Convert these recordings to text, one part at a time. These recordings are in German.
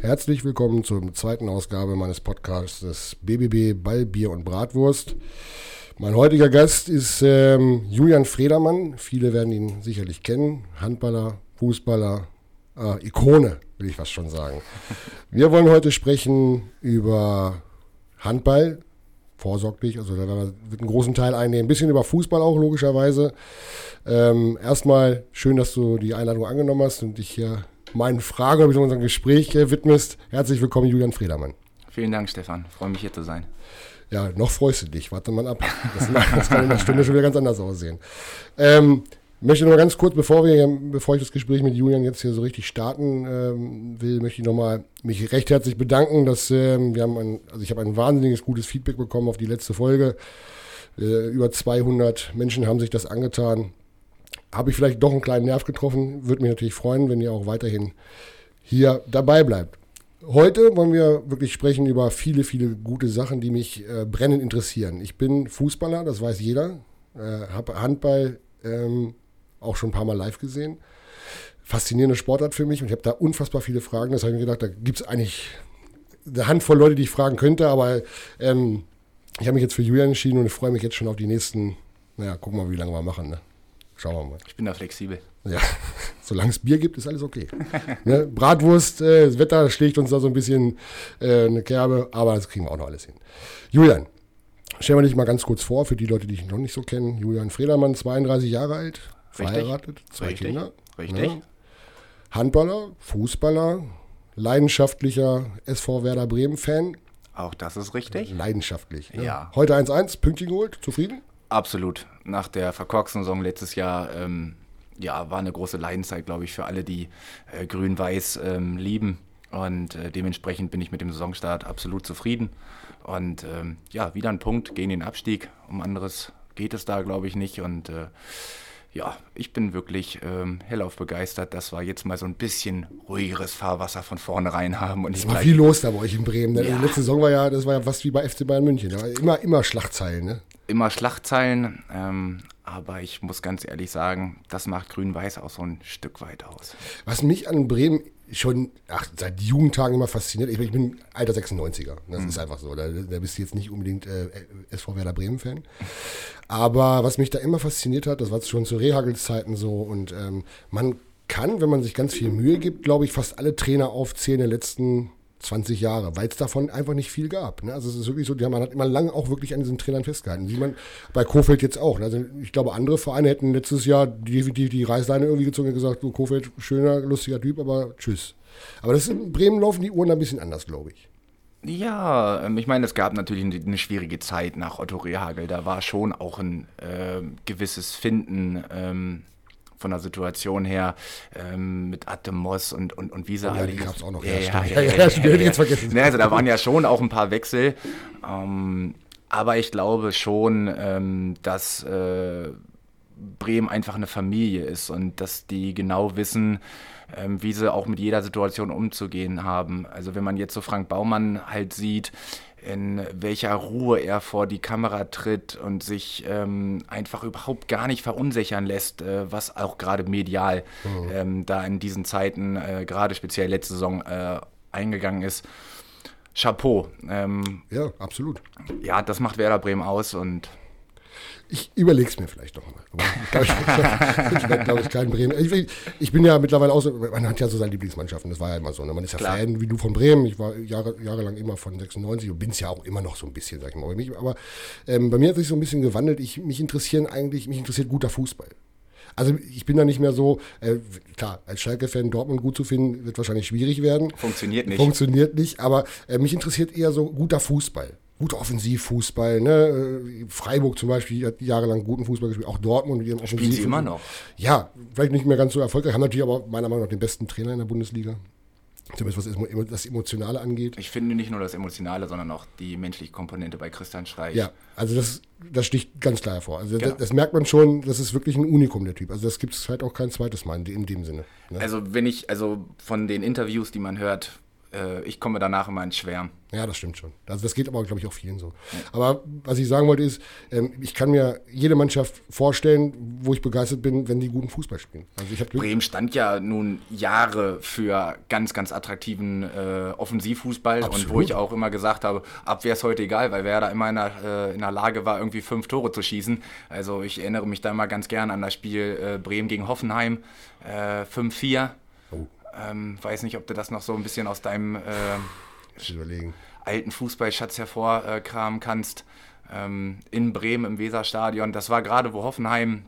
Herzlich willkommen zur zweiten Ausgabe meines Podcasts BBB Ball, Bier und Bratwurst. Mein heutiger Gast ist ähm, Julian Fredermann. Viele werden ihn sicherlich kennen. Handballer, Fußballer, äh, Ikone, will ich fast schon sagen. Wir wollen heute sprechen über Handball, vorsorglich, also da wird einen großen Teil einnehmen. Ein bisschen über Fußball auch, logischerweise. Ähm, erstmal schön, dass du die Einladung angenommen hast und dich hier meinen Fragen oder unserem Gespräch äh, widmest. Herzlich willkommen, Julian Fredermann. Vielen Dank, Stefan. Freue mich hier zu sein. Ja, noch freust du dich. Warte mal ab. Das, das kann in einer Stunde schon wieder ganz anders aussehen. Ähm, möchte noch mal ganz kurz, bevor wir, bevor ich das Gespräch mit Julian jetzt hier so richtig starten ähm, will, möchte ich noch mal mich recht herzlich bedanken, dass ähm, wir haben ein, also ich habe ein wahnsinniges gutes Feedback bekommen auf die letzte Folge. Äh, über 200 Menschen haben sich das angetan. Habe ich vielleicht doch einen kleinen Nerv getroffen. Würde mich natürlich freuen, wenn ihr auch weiterhin hier dabei bleibt. Heute wollen wir wirklich sprechen über viele, viele gute Sachen, die mich äh, brennend interessieren. Ich bin Fußballer, das weiß jeder. Äh, habe Handball ähm, auch schon ein paar Mal live gesehen. Faszinierende Sportart für mich und ich habe da unfassbar viele Fragen. Das habe ich mir gedacht, da gibt es eigentlich eine Handvoll Leute, die ich fragen könnte, aber ähm, ich habe mich jetzt für Julian entschieden und ich freue mich jetzt schon auf die nächsten, naja, gucken wir mal, wie lange wir machen. Ne? Schauen wir mal. Ich bin da flexibel. Ja, solange es Bier gibt, ist alles okay. ne? Bratwurst, äh, das Wetter schlägt uns da so ein bisschen äh, eine Kerbe, aber das kriegen wir auch noch alles hin. Julian, stellen wir dich mal ganz kurz vor, für die Leute, die dich noch nicht so kennen. Julian Fredermann, 32 Jahre alt, Richtig. verheiratet, zwei Richtig. Kinder. Richtig. Ne? Handballer, Fußballer, leidenschaftlicher SV Werder Bremen-Fan. Auch das ist richtig. Leidenschaftlich. Ne? Ja. Heute 1-1, Pünktchen geholt, zufrieden? Absolut. Nach der verkorksten Saison letztes Jahr, ähm, ja, war eine große Leidenszeit, glaube ich, für alle, die äh, Grün-Weiß ähm, lieben. Und äh, dementsprechend bin ich mit dem Saisonstart absolut zufrieden. Und ähm, ja, wieder ein Punkt gegen den Abstieg. Um anderes geht es da, glaube ich, nicht. Und äh, ja, ich bin wirklich ähm, hellauf begeistert, dass wir jetzt mal so ein bisschen ruhigeres Fahrwasser von vornherein haben. Und es war viel los da bei euch in Bremen. Ne? Ja. Die letzte Saison war ja, das war ja fast wie bei FC Bayern München. Da war immer, immer Schlachtzeilen, ne? Immer Schlachtzeilen, ähm, aber ich muss ganz ehrlich sagen, das macht Grün-Weiß auch so ein Stück weit aus. Was mich an Bremen schon ach, seit Jugendtagen immer fasziniert. Ich bin, ich bin alter 96er. Das mhm. ist einfach so. Da, da, bist du jetzt nicht unbedingt äh, SV Werder Bremen-Fan. Aber was mich da immer fasziniert hat, das war schon zu Rehagels Zeiten so. Und ähm, man kann, wenn man sich ganz viel Mühe gibt, glaube ich, fast alle Trainer aufzählen der letzten 20 Jahre, weil es davon einfach nicht viel gab. Ne? Also es ist wirklich so, man hat immer lange auch wirklich an diesen Trainern festgehalten. Sieht man bei Kofeld jetzt auch. Ne? Also ich glaube, andere Vereine hätten letztes Jahr definitiv die Reißleine irgendwie gezogen und gesagt, so Kofeld, schöner, lustiger Typ, aber tschüss. Aber das in Bremen laufen die Uhren ein bisschen anders, glaube ich. Ja, ähm, ich meine, es gab natürlich eine schwierige Zeit nach Otto Rehagel. Da war schon auch ein äh, gewisses Finden ähm, von der Situation her ähm, mit Atemos und, und, und wie sie oh, ja, die gab es auch noch. Ja, ja, ja, ja, ja, ja, jetzt vergessen. also da waren ja schon auch ein paar Wechsel. Ähm, aber ich glaube schon, ähm, dass äh, Bremen einfach eine Familie ist und dass die genau wissen, ähm, wie sie auch mit jeder Situation umzugehen haben. Also wenn man jetzt so Frank Baumann halt sieht, in welcher Ruhe er vor die Kamera tritt und sich ähm, einfach überhaupt gar nicht verunsichern lässt, äh, was auch gerade medial mhm. ähm, da in diesen Zeiten, äh, gerade speziell letzte Saison, äh, eingegangen ist. Chapeau. Ähm, ja, absolut. Ja, das macht Werder Bremen aus und ich überlege es mir vielleicht noch mal. Aber ich, werde, glaube ich, kein Bremen. Ich, ich, bin ja mittlerweile auch so, man hat ja so seine Lieblingsmannschaften, das war ja immer so. Ne? Man ist ja Klar. Fan wie du von Bremen. Ich war Jahre, jahrelang immer von 96 und bin es ja auch immer noch so ein bisschen, sag ich mal. Aber ähm, bei mir hat sich so ein bisschen gewandelt. Ich, mich interessieren eigentlich, mich interessiert guter Fußball. Also ich bin da nicht mehr so, äh, klar, als Schalke-Fan Dortmund gut zu finden, wird wahrscheinlich schwierig werden. Funktioniert nicht. Funktioniert nicht, aber äh, mich interessiert eher so guter Fußball guter Offensivfußball. Ne? Freiburg zum Beispiel hat jahrelang guten Fußball gespielt, auch Dortmund mit Spielen sie immer noch? Ja, vielleicht nicht mehr ganz so erfolgreich, haben natürlich aber meiner Meinung nach den besten Trainer in der Bundesliga. Zumindest was das Emotionale angeht. Ich finde nicht nur das Emotionale, sondern auch die menschliche Komponente bei Christian Streich. Ja, also das, das sticht ganz klar hervor. Also genau. das, das, merkt man schon, das ist wirklich ein Unikum, der Typ. Also das gibt es halt auch kein zweites Mal in dem Sinne. Ne? Also wenn ich, also von den Interviews, die man hört, äh, ich komme danach immer ins Schwärmen. Ja, das stimmt schon. Also das geht aber, glaube ich, auch vielen so. Ja. Aber was ich sagen wollte ist, ähm, ich kann mir jede Mannschaft vorstellen, wo ich begeistert bin, wenn die guten Fußball spielen. Also ich Bremen stand ja nun Jahre für ganz, ganz attraktiven äh, Offensivfußball Absolut. und wo ich auch immer gesagt habe, Abwehr ist heute egal, weil wer da immer in der, äh, in der Lage war, irgendwie fünf Tore zu schießen. Also ich erinnere mich da immer ganz gern an das Spiel äh, Bremen gegen Hoffenheim, 5-4. Äh, oh. Ähm, weiß nicht, ob du das noch so ein bisschen aus deinem äh, alten Fußballschatz hervorkramen kannst. Ähm, in Bremen im Weserstadion. Das war gerade, wo Hoffenheim,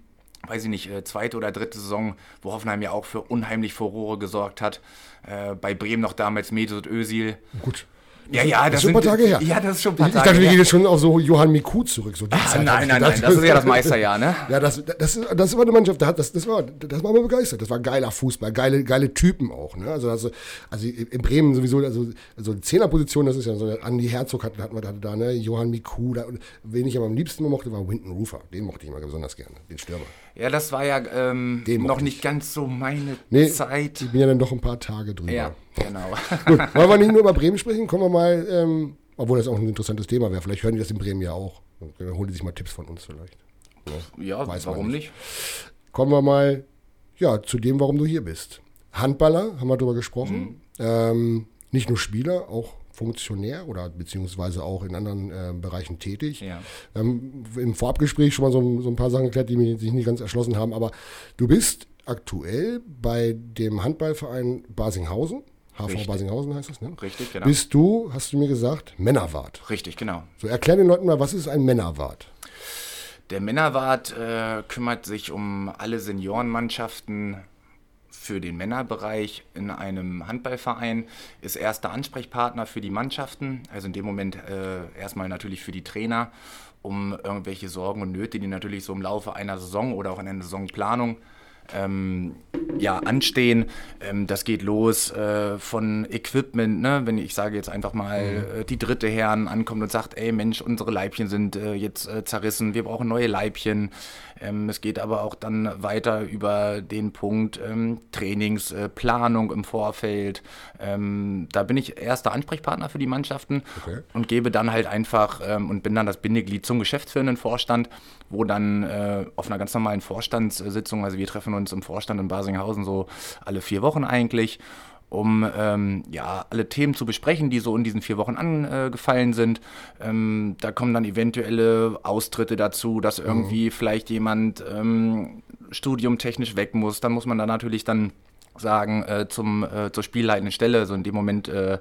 weiß ich nicht, äh, zweite oder dritte Saison, wo Hoffenheim ja auch für unheimlich Furore gesorgt hat. Äh, bei Bremen noch damals Mesut Özil. Gut. Ja, ja, das, das ist schon ein paar Tage her. Ja, das ist schon ein paar ich, Tage Ich dachte, wir gehen jetzt schon auf so Johann Miku zurück. So ah, nein, nein, nein, das, ist ja das Meisterjahr, ne? ja, das, das, ist, das war eine Mannschaft, das, das, war, das war mir begeistert. Das war geiler Fußball, geile, geile Typen auch. Ne? Also, also, also in Bremen sowieso, also, also die Zehnerposition, das ist ja so, Andi Herzog hatten, hatten wir da, ne? Johann Miku, da, wen ich aber am liebsten mochte, war Winton Rufer. Den mochte ich immer besonders gerne, den Stürmer. Ja, das war ja ähm, noch nicht ganz so meine nee, Zeit. Ich bin ja dann doch ein paar Tage drüber. Ja, genau. Gut, wollen wir nicht nur über Bremen sprechen? Kommen wir mal, ähm, obwohl das auch ein interessantes Thema wäre. Vielleicht hören die das in Bremen ja auch. Dann holen die sich mal Tipps von uns vielleicht. Ja, ja Weiß warum nicht. nicht. Kommen wir mal ja, zu dem, warum du hier bist. Handballer, haben wir darüber gesprochen. Mhm. Ähm, nicht nur Spieler, auch Funktionär oder beziehungsweise auch in anderen äh, Bereichen tätig. Ja. Haben im Vorabgespräch schon mal so, so ein paar Sachen geklärt, die mir sich nicht ganz erschlossen haben, aber du bist aktuell bei dem Handballverein Basinghausen. HV Richtig. Basinghausen heißt das, ne? Richtig, genau. Bist du, hast du mir gesagt, Männerwart. Richtig, genau. So, erklär den Leuten mal, was ist ein Männerwart? Der Männerwart äh, kümmert sich um alle Seniorenmannschaften für den Männerbereich in einem Handballverein, ist erster Ansprechpartner für die Mannschaften, also in dem Moment äh, erstmal natürlich für die Trainer, um irgendwelche Sorgen und Nöte, die natürlich so im Laufe einer Saison oder auch in einer Saisonplanung ähm, ja, anstehen. Ähm, das geht los äh, von Equipment, ne? wenn ich sage jetzt einfach mal, mhm. äh, die dritte Herren ankommt und sagt, ey Mensch, unsere Leibchen sind äh, jetzt äh, zerrissen, wir brauchen neue Leibchen. Ähm, es geht aber auch dann weiter über den Punkt ähm, Trainingsplanung äh, im Vorfeld. Ähm, da bin ich erster Ansprechpartner für die Mannschaften okay. und gebe dann halt einfach ähm, und bin dann das Bindeglied zum geschäftsführenden Vorstand, wo dann äh, auf einer ganz normalen Vorstandssitzung, also wir treffen uns im Vorstand in Basinghausen so alle vier Wochen eigentlich um ähm, ja, alle Themen zu besprechen, die so in diesen vier Wochen angefallen sind. Ähm, da kommen dann eventuelle Austritte dazu, dass mhm. irgendwie mhm. vielleicht jemand ähm, studiumtechnisch weg muss. Dann muss man da natürlich dann sagen, äh, zum, äh, zur spielleitenden Stelle, so also in dem Moment äh,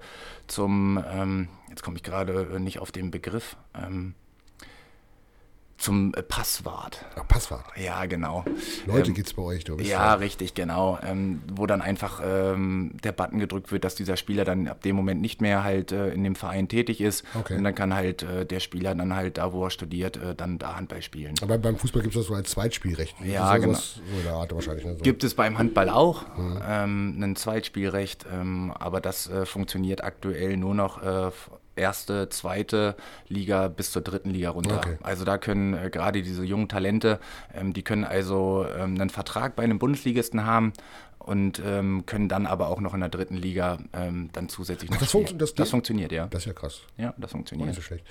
zum, ähm, jetzt komme ich gerade nicht auf den Begriff, ähm, zum äh, Passwart. Ach, Passwart. Ja, genau. Leute ähm, es bei euch, du bist Ja, ja. richtig, genau. Ähm, wo dann einfach ähm, der Button gedrückt wird, dass dieser Spieler dann ab dem Moment nicht mehr halt äh, in dem Verein tätig ist. Okay. Und dann kann halt äh, der Spieler dann halt da, wo er studiert, äh, dann da Handball spielen. Aber beim Fußball gibt es das so als Zweitspielrecht. Ja, genau. So Art wahrscheinlich. Ne? So. Gibt es beim Handball auch mhm. ähm, ein Zweitspielrecht, ähm, aber das äh, funktioniert aktuell nur noch äh, erste, zweite Liga bis zur dritten Liga runter. Okay. Also da können äh, gerade diese jungen Talente, ähm, die können also ähm, einen Vertrag bei einem Bundesligisten haben und ähm, können dann aber auch noch in der dritten Liga ähm, dann zusätzlich noch das, funkt, das, das, funktioniert, ja. Das ist ja krass. Ja, das funktioniert. Nicht so schlecht.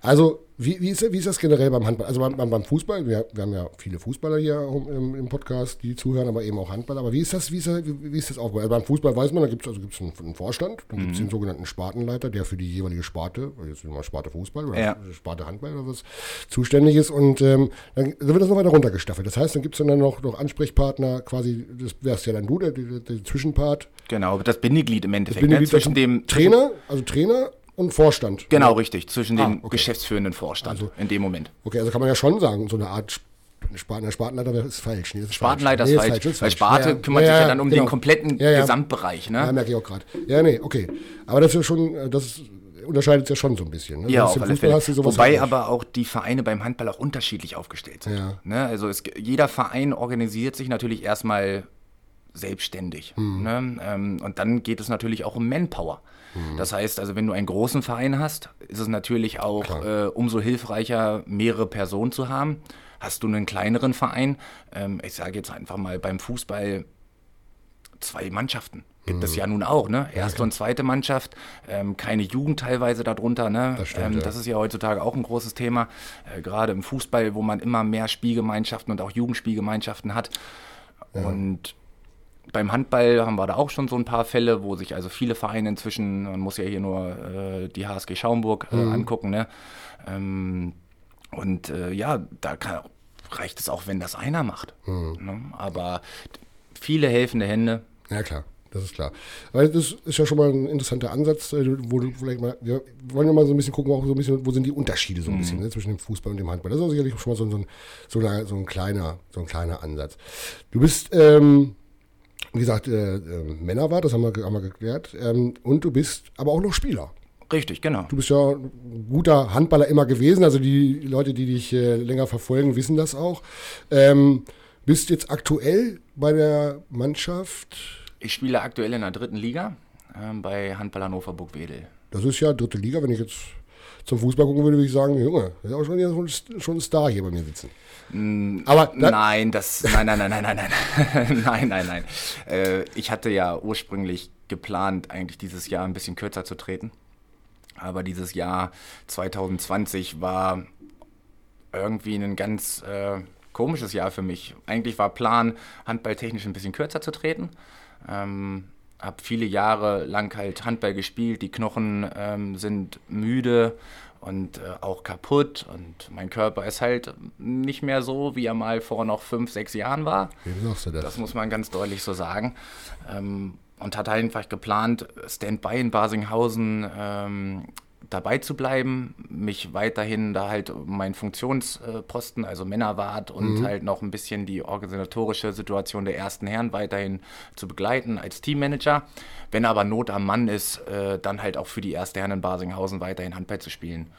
Also, wie, wie, ist, wie ist das generell beim Handball? Also beim, beim Fußball, wir, wir, haben ja viele Fußballer hier im, im, Podcast, die zuhören, aber eben auch Handballer. Aber wie ist das, wie ist das, wie ist das aufgebaut? Also beim Fußball weiß man, da gibt es also gibt's einen, einen Vorstand, dann gibt es mhm. den sogenannten Spartenleiter, der für die jeweilige Sparte, jetzt mal Sparte Fußball oder ja. Sparte Handball oder was, zuständig ist. Und ähm, dann, dann, wird das noch weiter runtergestaffelt. Das heißt, dann gibt es dann noch, noch Ansprechpartner, quasi, das wärst ja dann du, der, der, Zwischenpart. Genau, das Bindeglied im Endeffekt. Das Bindeglied ne? zwischen dem Trainer, also Trainer und Vorstand. Genau, oder? richtig, zwischen ah, dem okay. geschäftsführenden Vorstand also, in dem Moment. Okay, also kann man ja schon sagen, so eine Art Spaten, Spartenleiter ist falsch. Nee, ist Spartenleiter falsch. ist, falsch. Nee, ist falsch. Weil Sparte ja, kümmert ja, ja, sich ja dann um genau. den kompletten Gesamtbereich. Ne? Ja, merke ich auch gerade. Ja, nee, okay. Aber das ist ja schon, das unterscheidet es ja schon so ein bisschen. Ne? Ja, auf alle Fälle. Wobei aber auch die Vereine beim Handball auch unterschiedlich aufgestellt sind. Ja. Ne? Also es, jeder Verein organisiert sich natürlich erstmal selbstständig. Mhm. Ne? Ähm, und dann geht es natürlich auch um Manpower. Mhm. Das heißt, also wenn du einen großen Verein hast, ist es natürlich auch äh, umso hilfreicher, mehrere Personen zu haben. Hast du einen kleineren Verein, ähm, ich sage jetzt einfach mal beim Fußball zwei Mannschaften. gibt mhm. es ja nun auch, ne? Erste ja, und zweite Mannschaft, ähm, keine Jugend teilweise darunter, ne? Das, stimmt, ähm, das ist ja heutzutage auch ein großes Thema, äh, gerade im Fußball, wo man immer mehr Spielgemeinschaften und auch Jugendspielgemeinschaften hat. Und beim Handball haben wir da auch schon so ein paar Fälle, wo sich also viele Vereine inzwischen, man muss ja hier nur äh, die HSG Schaumburg äh, mhm. angucken, ne? Ähm, und äh, ja, da kann, reicht es auch, wenn das einer macht. Mhm. Ne? Aber viele helfende Hände. Ja, klar. Das ist klar. Weil das ist ja schon mal ein interessanter Ansatz, äh, wo du vielleicht mal, wir wollen ja mal so ein bisschen gucken, auch so ein bisschen, wo sind die Unterschiede so ein mhm. bisschen ne, zwischen dem Fußball und dem Handball. Das ist auch sicherlich schon mal so, so, ein, so, ein, so ein kleiner, so ein kleiner Ansatz. Du bist, ähm, wie gesagt, äh, äh, Männerwart, das haben wir, haben wir geklärt. Ähm, und du bist aber auch noch Spieler. Richtig, genau. Du bist ja ein guter Handballer immer gewesen. Also die Leute, die dich äh, länger verfolgen, wissen das auch. Ähm, bist jetzt aktuell bei der Mannschaft? Ich spiele aktuell in der dritten Liga äh, bei Handball Hannover Burgwedel. Das ist ja dritte Liga. Wenn ich jetzt zum Fußball gucken würde, würde ich sagen, Junge, ist auch schon, schon ein Star hier bei mir sitzen. Mm, Aber nein, das nein, nein, nein, nein, nein, nein, nein, nein, nein. Äh, ich hatte ja ursprünglich geplant, eigentlich dieses Jahr ein bisschen kürzer zu treten. Aber dieses Jahr 2020 war irgendwie ein ganz äh, komisches Jahr für mich. Eigentlich war Plan, handballtechnisch ein bisschen kürzer zu treten. Ähm, habe viele Jahre lang halt Handball gespielt, die Knochen ähm, sind müde und äh, auch kaputt und mein Körper ist halt nicht mehr so, wie er mal vor noch fünf, sechs Jahren war. Wie sagst du das? Das muss man ganz deutlich so sagen. Ähm, und hatte einfach geplant, Standby in Basinghausen ähm, dabei zu bleiben, mich weiterhin da halt meinen Funktionsposten, also Männerwart und mhm. halt noch ein bisschen die organisatorische Situation der ersten Herren weiterhin zu begleiten als Teammanager. Wenn aber Not am Mann ist, äh, dann halt auch für die erste Herren in Basinghausen weiterhin Handball zu spielen.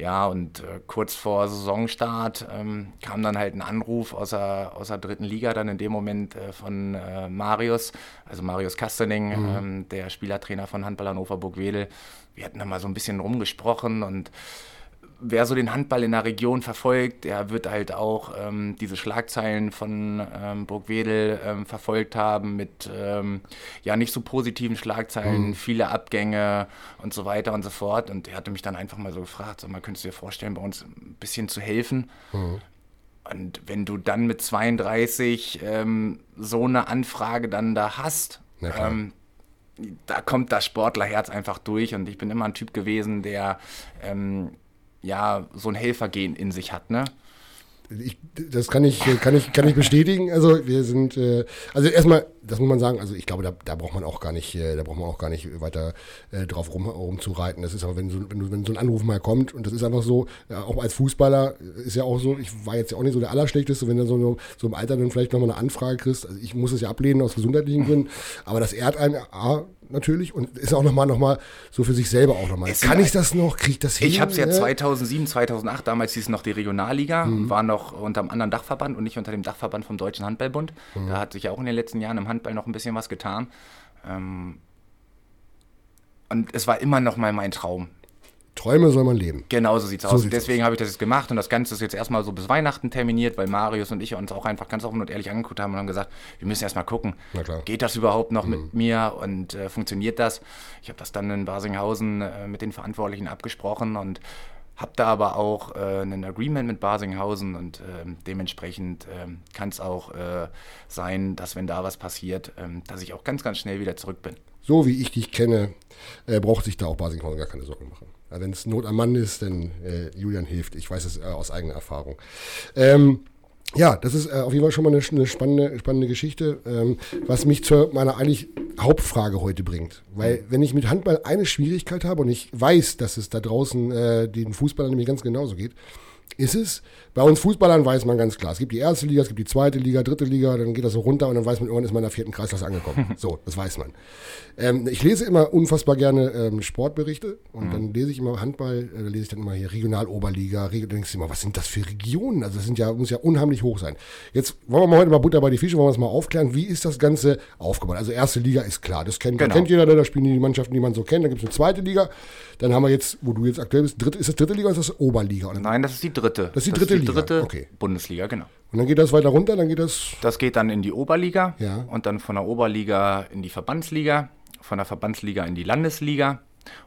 Ja, und äh, kurz vor Saisonstart ähm, kam dann halt ein Anruf aus der, aus der dritten Liga, dann in dem Moment äh, von äh, Marius, also Marius Kastening, mhm. ähm, der Spielertrainer von Handball Hannover Burgwedel. Wir hatten da mal so ein bisschen rumgesprochen und wer so den Handball in der Region verfolgt, der wird halt auch ähm, diese Schlagzeilen von ähm, Burgwedel ähm, verfolgt haben mit ähm, ja nicht so positiven Schlagzeilen, mhm. viele Abgänge und so weiter und so fort. Und er hatte mich dann einfach mal so gefragt, sag mal, könntest du dir vorstellen, bei uns ein bisschen zu helfen? Mhm. Und wenn du dann mit 32 ähm, so eine Anfrage dann da hast, ja, da kommt das Sportlerherz einfach durch und ich bin immer ein Typ gewesen, der ähm, ja, so ein Helfergehen in sich hat, ne? Ich, das kann ich, kann, ich, kann ich bestätigen. Also wir sind, äh, also erstmal, das muss man sagen, also ich glaube, da, da braucht man auch gar nicht, äh, da braucht man auch gar nicht weiter äh, drauf rum, rumzureiten. Das ist aber, wenn so, wenn, wenn so ein Anruf mal kommt und das ist einfach so, ja, auch als Fußballer ist ja auch so, ich war jetzt ja auch nicht so der Allerschlechteste, wenn du so, so im Alter dann vielleicht nochmal eine Anfrage kriegst. Also ich muss es ja ablehnen aus gesundheitlichen Gründen, aber das ehrt einen, A, natürlich und ist auch nochmal noch mal so für sich selber auch nochmal. Kann ich das noch? Kriege ich das hin? Ich habe es ja 2007, 2008, damals hieß es noch die Regionalliga, mhm. war noch unter einem anderen Dachverband und nicht unter dem Dachverband vom Deutschen Handballbund. Mhm. Da hat sich ja auch in den letzten Jahren im Handball noch ein bisschen was getan. Ähm, und es war immer noch mal mein Traum, Träume soll man leben. Genau so sieht es so aus. Deswegen habe ich das jetzt gemacht und das Ganze ist jetzt erstmal so bis Weihnachten terminiert, weil Marius und ich uns auch einfach ganz offen und ehrlich angeguckt haben und haben gesagt, wir müssen erstmal gucken, geht das überhaupt noch mhm. mit mir und äh, funktioniert das? Ich habe das dann in Basinghausen äh, mit den Verantwortlichen abgesprochen und habe da aber auch äh, ein Agreement mit Basinghausen und äh, dementsprechend äh, kann es auch äh, sein, dass wenn da was passiert, ähm, dass ich auch ganz, ganz schnell wieder zurück bin. So wie ich dich kenne, äh, braucht sich da auch Basinghausen gar keine Sorgen machen. Wenn es Not am Mann ist, dann äh, Julian hilft. Ich weiß es äh, aus eigener Erfahrung. Ähm, ja, das ist äh, auf jeden Fall schon mal eine, eine spannende, spannende Geschichte, ähm, was mich zu meiner eigentlich Hauptfrage heute bringt. Weil wenn ich mit Handball eine Schwierigkeit habe und ich weiß, dass es da draußen äh, den Fußballern nämlich ganz genauso geht, ist es, bei uns Fußballern weiß man ganz klar, es gibt die erste Liga, es gibt die zweite Liga, dritte Liga, dann geht das so runter und dann weiß man, irgendwann ist man in der vierten Kreisklasse angekommen. so, das weiß man. Ähm, ich lese immer unfassbar gerne ähm, Sportberichte und mhm. dann lese ich immer Handball, äh, lese ich dann immer hier Regionaloberliga, Reg dann denkst du immer, was sind das für Regionen? Also das sind ja, muss ja unheimlich hoch sein. Jetzt wollen wir mal heute mal Butter bei die Fische, wollen wir es mal aufklären, wie ist das Ganze aufgebaut? Also erste Liga ist klar, das kennt, genau. kennt jeder, da spielen die Mannschaften, die man so kennt, dann gibt es eine zweite Liga, dann haben wir jetzt, wo du jetzt aktuell bist, dritte, ist das dritte Liga oder ist das Oberliga? Nein, das ist die dritte dritte. Das ist die dritte ist die Liga. dritte Okay. Bundesliga, genau. Und dann geht das weiter runter, dann geht das. Das geht dann in die Oberliga Ja. und dann von der Oberliga in die Verbandsliga, von der Verbandsliga in die Landesliga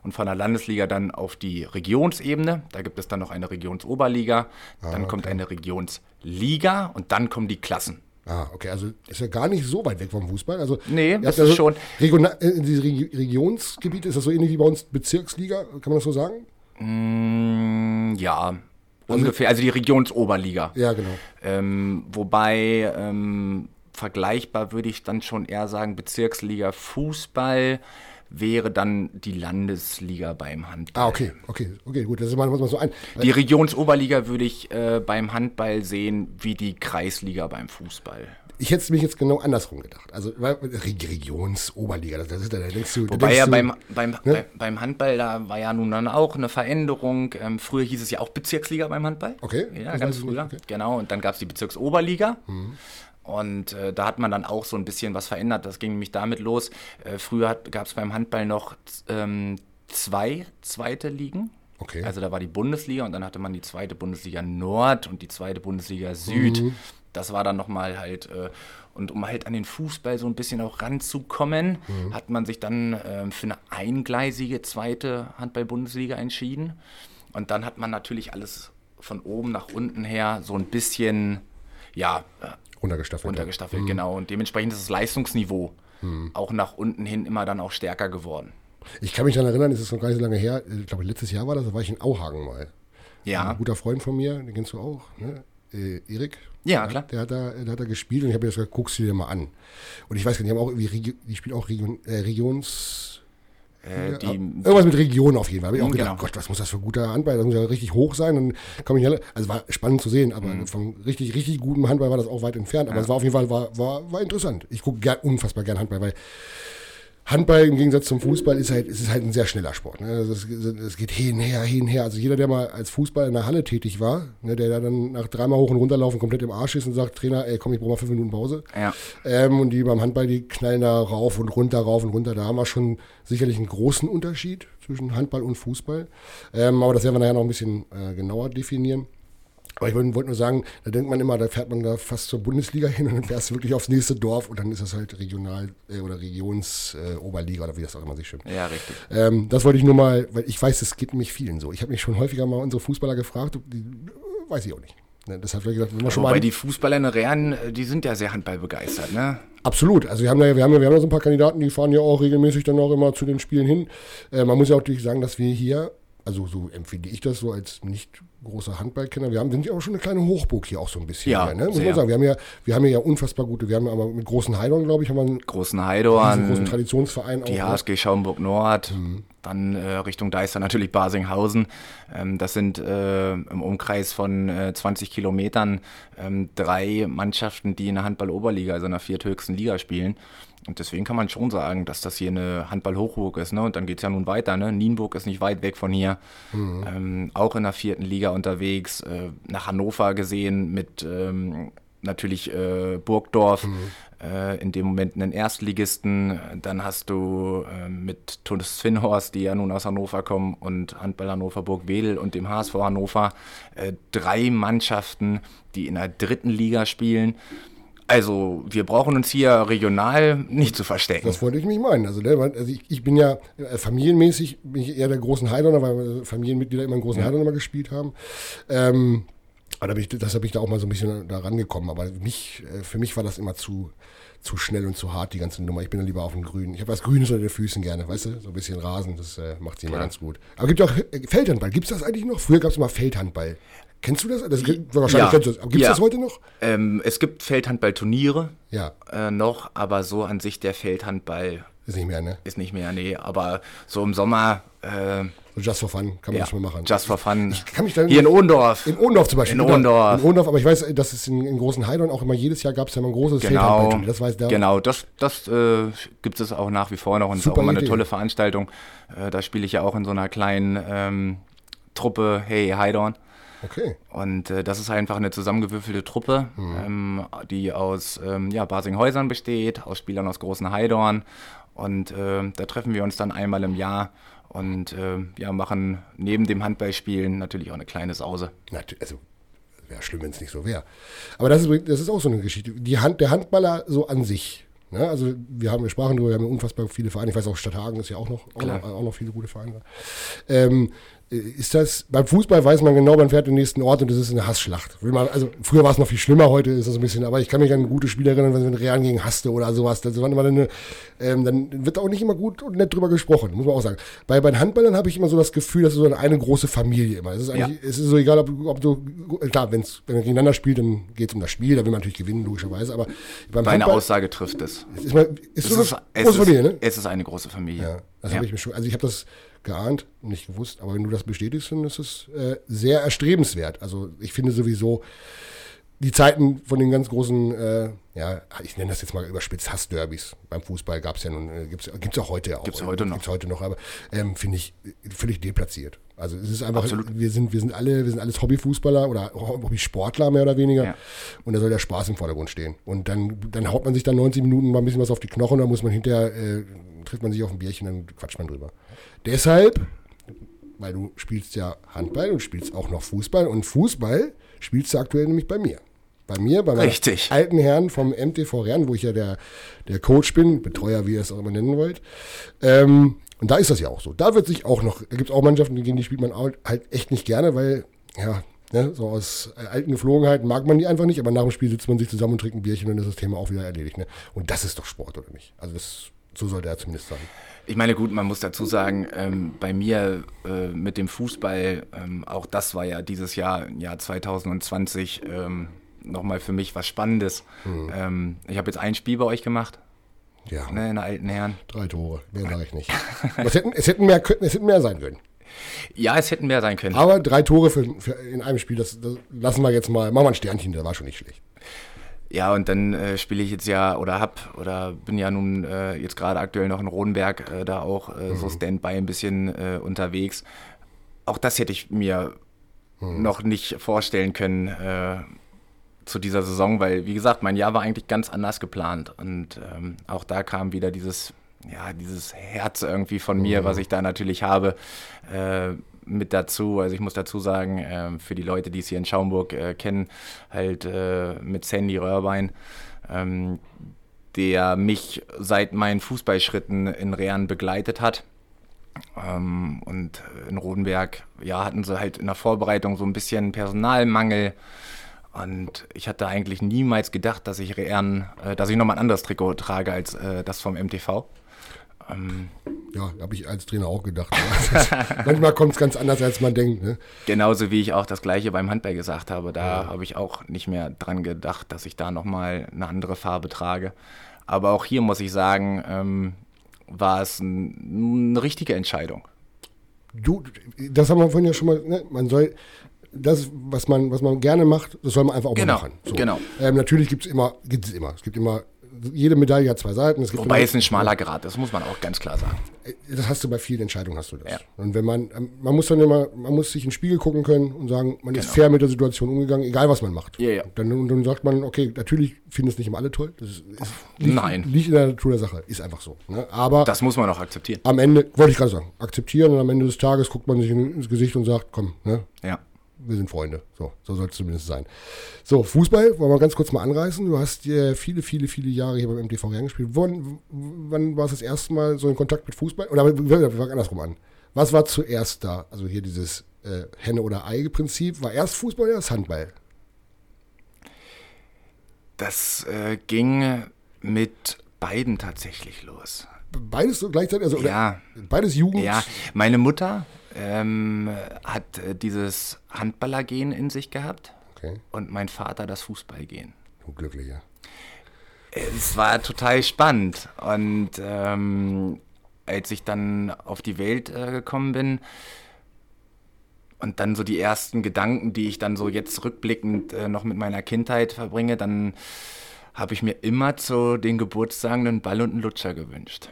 und von der Landesliga dann auf die Regionsebene. Da gibt es dann noch eine Regionsoberliga, Ah, dann kommt eine Regionsliga und dann kommen die Klassen. Ah, okay, also ist ja gar nicht so weit weg vom Fußball. Also, Nee, das ist so schon- Regional, äh, diese Regi Regionsgebiete, ist das so ähnlich wie bei uns Bezirksliga, kann man das so sagen? Mm, ja, ungefähr. Also die Regionsoberliga. Ja, genau. Ähm, wobei ähm, vergleichbar würde ich dann schon eher sagen, Bezirksliga Fußball wäre dann die Landesliga beim Handball. Ah, okay, okay, okay, gut, das ist mal, so ein. Die Regionsoberliga würde ich äh, beim Handball sehen wie die Kreisliga beim Fußball. Ich hätte es mich jetzt genau andersrum gedacht. Also Regionsoberliga, das, ist da, da denkst du. Wobei denkst ja du, beim, beim, bei, beim Handball, da war ja nun dann auch eine Veränderung. Ähm, früher hieß es ja auch Bezirksliga beim Handball. Okay, Ja, ganz früher. okay. Mhm. Genau, und dann gab es die Bezirksoberliga. Und äh, da hat man dann auch so ein bisschen was verändert. Das ging nämlich damit los. Äh, früher gab es beim Handball noch ähm, zwei zweite Ligen. Okay. Also da war die Bundesliga und dann hatte man die zweite Bundesliga Nord und die zweite Bundesliga Süd. Mhm. Das war dann nochmal halt, äh, und um halt an den Fußball so ein bisschen auch ranzukommen, Mhm. hat man sich dann ähm, für eine eingleisige zweite Handball-Bundesliga entschieden. Und dann hat man natürlich alles von oben nach unten her so ein bisschen, ja, äh, runtergestaffelt. runtergestaffelt, genau. Und dementsprechend ist das Leistungsniveau auch nach unten hin immer dann auch stärker geworden. Ich kann mich daran erinnern, es ist noch gar nicht so lange her, ich glaube letztes Jahr war das, da war ich in Auhagen mal. Ja, Ein guter Freund von mir, den kennst du auch, ne? Äh, Erik. Ja, klar. Der hat, da, der hat da gespielt und ich habe mir das gesagt, guckst du dir mal an. Und ich weiß gar nicht, die, haben auch irgendwie die spielen auch Region, äh, Regions... äh, die, Irgendwas mit Region auf jeden Fall. Hab ich auch Mhm, gedacht, genau. Gott, was muss das für guter Handball? Das muss ja richtig hoch sein. Dann komme ich alle, also war spannend zu sehen, aber Mhm. vom richtig, richtig guten Handball war das auch weit entfernt. Aber es war auf jeden Fall war, war, war interessant. Ich gucke gern, unfassbar gern Handball, weil Handball im Gegensatz zum Fußball ist halt, ist es halt ein sehr schneller Sport. Ne? Also es, es geht hin, her, hin, her. Also jeder, der mal als Fußball in der Halle tätig war, ne, der dann nach dreimal hoch und runter laufen komplett im Arsch ist und sagt, Trainer, ey, komm, ich brauche mal fünf Minuten Pause. Ja. Ähm, und die beim Handball, die knallen da rauf und runter, rauf und runter. Da haben wir schon sicherlich einen großen Unterschied zwischen Handball und Fußball. Ähm, aber das werden wir nachher noch ein bisschen äh, genauer definieren. Aber ich wollte nur sagen, da denkt man immer, da fährt man da fast zur Bundesliga hin und dann fährst du wirklich aufs nächste Dorf und dann ist das halt Regional- äh, oder Regionsoberliga äh, oder wie das auch immer sich schimpft. ja, richtig. Ähm, das wollte ich nur mal, weil ich weiß, es geht nämlich vielen so. Ich habe mich schon häufiger mal unsere Fußballer gefragt, die, weiß ich auch nicht. Ne, deshalb ich gedacht, wenn wir schon mal die Fußballer in Rehren, äh, die sind ja sehr handballbegeistert, ne? Absolut. Also wir haben da, wir haben, ja- wir haben da so ein paar Kandidaten, die fahren ja auch regelmäßig dann auch immer zu den Spielen hin. Äh, man muss ja auch natürlich sagen, dass wir hier, also so empfinde ich das so als nicht großer Handballkenner, wir haben, sind ja auch schon eine kleine Hochburg hier auch so ein bisschen. Ja, hier, ne? Muss sehr. man sagen. Wir haben ja, wir haben ja unfassbar gute, wir haben aber mit großen Heidern, glaube ich, haben wir einen Großen großen Heidorn, Traditionsverein die auch. ne? HSG Schaumburg Nord, dann äh, Richtung Deister natürlich Basinghausen. Ähm, das sind äh, im Umkreis von äh, 20 Kilometern ähm, drei Mannschaften, die in der Handball-Oberliga, also in der vierthöchsten Liga spielen. Und deswegen kann man schon sagen, dass das hier eine Handball-Hochburg ist. Ne? Und dann geht es ja nun weiter. Ne? Nienburg ist nicht weit weg von hier. Ähm, auch in der vierten Liga unterwegs. Äh, nach Hannover gesehen mit ähm, natürlich äh, Burgdorf. Äh, in dem Moment einen Erstligisten. Dann hast du äh, mit Tunis Finnhorst, die ja nun aus Hannover kommen, und Handball Hannover Burg-Wedel und dem HSV Hannover äh, drei Mannschaften, die in der dritten Liga spielen. Also, wir brauchen uns hier regional nicht zu verstecken. Das wollte ich mich meinen. Also, ne, also ich, ich bin ja äh, familienmäßig bin ich eher der großen Heidener, weil äh, Familienmitglieder immer einen großen Heidener mal gespielt haben. Ähm, aber ich, deshalb bin ich da auch mal so ein bisschen da rangekommen. Aber mich, äh, für mich war das immer zu, zu schnell und zu hart, die ganze Nummer. Ich bin dann lieber auf dem Grün. Ich habe was Grünes unter den Füßen gerne, weißt du? So ein bisschen Rasen, das äh, macht sie immer ganz gut. Aber gibt ja auch äh, Feldhandball. Gibt es das eigentlich noch? Früher gab es immer Feldhandball. Kennst du das? das gibt- wahrscheinlich Ja. kennst du das. Gibt es Ja. das heute noch? Ähm, es gibt Feldhandball-Turniere Ja, äh, noch, aber so an sich der Feldhandball ist nicht mehr, ne? ist nicht mehr, nee. Aber so im Sommer, äh, just for fun kann man ja, das mal machen. just for fun. Ich kann mich da- Hier in Ohlendorf. In Ohlendorf zum Beispiel. In genau. Ohlendorf. In Ohlendorf, aber ich weiß, dass es in, in großen Heidern auch immer jedes Jahr gab es ja mal ein großes Genau, Feldhandballturnier. Das weiß der. genau, das, das äh, gibt es auch nach wie vor noch und ist auch immer eine tolle Veranstaltung. Äh, da spiele ich ja auch in so einer kleinen ähm, Truppe, hey Heidorn. Okay. Und äh, das ist einfach eine zusammengewürfelte Truppe, Mhm. ähm, die aus ähm, ja, Basinghäusern besteht, aus Spielern aus Großen Heidorn. Und äh, da treffen wir uns dann einmal im Jahr und äh, ja, machen neben dem Handballspielen natürlich auch eine kleine Sause. Also wäre schlimm, wenn es nicht so wäre. Aber das ist, das ist auch so eine Geschichte. Die Hand, der Handballer so an sich. Ne? Also wir haben, wir sprachen darüber, wir haben unfassbar viele Vereine. Ich weiß auch, Stadthagen ist ja auch noch, auch noch, auch noch, viele gute Vereine. Ähm, ist das, beim Fußball weiß man genau, man fährt den nächsten Ort und das ist eine Hassschlacht. Man, also früher war es noch viel schlimmer, heute ist das ein bisschen, aber ich kann mich an gute Spiele erinnern, wenn man Real gegen hasste oder sowas. Das war immer eine, ähm, dann wird auch nicht immer gut und nett drüber gesprochen, muss man auch sagen. Bei, bei den Handballern habe ich immer so das Gefühl, dass es so eine, eine große Familie immer. Es ist eigentlich, ja. es ist so egal, ob, ob du, klar, wenn's, wenn man gegeneinander spielt, dann geht es um das Spiel, da will man natürlich gewinnen, logischerweise, aber beim Meine Handball, Aussage trifft es. Ist, ist, ist es, so ist, eine große Familie, ne? Es ist eine große Familie. Ja, das ja. habe ich mir schon, also ich habe das geahnt, nicht gewusst, aber wenn du das bestätigst, dann ist es äh, sehr erstrebenswert. Also ich finde sowieso die Zeiten von den ganz großen, äh, ja, ich nenne das jetzt mal überspitzt Hassderbys. Beim Fußball gab es ja nun, äh, gibt es auch heute auch. Gibt es heute noch. Gibt's heute noch, aber ähm, finde ich völlig deplatziert. Also es ist einfach, Absolut. wir sind, wir sind alle, wir sind alles Hobbyfußballer oder Hobbysportler mehr oder weniger. Ja. Und da soll der Spaß im Vordergrund stehen. Und dann, dann haut man sich dann 90 Minuten mal ein bisschen was auf die Knochen, dann muss man hinterher, äh, trifft man sich auf ein Bierchen, dann quatscht man drüber. Deshalb, weil du spielst ja Handball und spielst auch noch Fußball und Fußball spielst du aktuell nämlich bei mir. Bei mir, bei meinen Richtig. alten Herren vom MTV Rern, wo ich ja der, der Coach bin, Betreuer, wie ihr es auch immer nennen wollt. Ähm, und da ist das ja auch so. Da wird sich auch noch, da gibt es auch Mannschaften, gegen die spielt man halt echt nicht gerne, weil, ja, ne, so aus alten Geflogenheiten mag man die einfach nicht, aber nach dem Spiel sitzt man sich zusammen und trinkt ein Bierchen und ist das Thema auch wieder erledigt. Ne? Und das ist doch Sport, oder nicht? Also das, so sollte er zumindest sein. Ich meine, gut, man muss dazu sagen, ähm, bei mir äh, mit dem Fußball, ähm, auch das war ja dieses Jahr, Jahr 2020, ähm, nochmal für mich was Spannendes. Mhm. ich habe jetzt ein Spiel bei euch gemacht. Ja. Ne, in der alten Herren. Drei Tore, mehr sage ich nicht. es, hätten, es, hätten mehr, es hätten mehr sein können. Ja, es hätten mehr sein können. Aber drei Tore für, für in einem Spiel, das, das, lassen wir jetzt mal, machen wir ein Sternchen, der war schon nicht schlecht. Ja, und dann äh, spiele ich jetzt ja oder hab oder bin ja nun äh, jetzt gerade aktuell noch in Rodenberg äh, da auch äh, mhm. so Standby ein bisschen äh, unterwegs. Auch das hätte ich mir mhm. noch nicht vorstellen können äh, zu dieser Saison, weil wie gesagt, mein Jahr war eigentlich ganz anders geplant und ähm, auch da kam wieder dieses ja, dieses Herz irgendwie von mir, mhm. was ich da natürlich habe mit dazu. Also ich muss dazu sagen, äh, für die Leute, die es hier in Schaumburg äh, kennen, halt äh, mit Sandy Röhrbein, ähm, der mich seit meinen Fußballschritten in Rehren begleitet hat. Ähm, und in Rodenberg, ja, hatten sie halt in der Vorbereitung so ein bisschen Personalmangel. Und ich hatte eigentlich niemals gedacht, dass ich Rehren, äh, dass ich nochmal ein anderes Trikot trage als äh, das vom MTV. Ähm, ja, habe ich als Trainer auch gedacht. manchmal kommt es ganz anders, als man denkt. Ne? Genauso wie ich auch das Gleiche beim Handball gesagt habe. Da ja. habe ich auch nicht mehr dran gedacht, dass ich da nochmal eine andere Farbe trage. Aber auch hier muss ich sagen, ähm, war es ein, eine richtige Entscheidung. Du, das haben wir vorhin ja schon mal, ne? man soll das, was man, was man gerne macht, das soll man einfach auch genau, mal machen. So. Genau. Ähm, natürlich gibt es immer, gibt es immer. Es gibt immer jede Medaille hat zwei Seiten. Wobei es ein schmaler Grad, das muss man auch ganz klar sagen. Äh, das hast du bei vielen Entscheidungen, hast du das. Ja. Und wenn man, ähm, man muss dann immer, man muss sich in den Spiegel gucken können und sagen, man genau. ist fair mit der Situation umgegangen, egal was man macht. Ja, ja. Dann, und dann sagt man, okay, natürlich finden es nicht immer alle toll. Das ist, ist, liegt, Nein. Liegt in der Natur der Sache, ist einfach so. Ne? Aber das muss man auch akzeptieren. Am Ende, wollte ich gerade sagen, akzeptieren und am Ende des Tages guckt man sich ins Gesicht und sagt, komm, ne? Ja wir sind Freunde. So, so soll es zumindest sein. So, Fußball, wollen wir ganz kurz mal anreißen. Du hast ja viele, viele, viele Jahre hier beim MTV gespielt. Wann, wann war es das erste Mal so in Kontakt mit Fußball? Oder wir fangen andersrum an. Was war zuerst da? Also hier dieses äh, Henne- oder Ei-Prinzip. War erst Fußball oder erst Handball? Das äh, ging mit beiden tatsächlich los. Beides so gleichzeitig? Also, ja. Beides Jugend? Ja, meine Mutter ähm, hat äh, dieses Handballergehen in sich gehabt okay. und mein Vater das Fußballgehen. Glücklicher. Es war total spannend und ähm, als ich dann auf die Welt äh, gekommen bin und dann so die ersten Gedanken, die ich dann so jetzt rückblickend äh, noch mit meiner Kindheit verbringe, dann habe ich mir immer zu den Geburtstagen einen Ball und einen Lutscher gewünscht.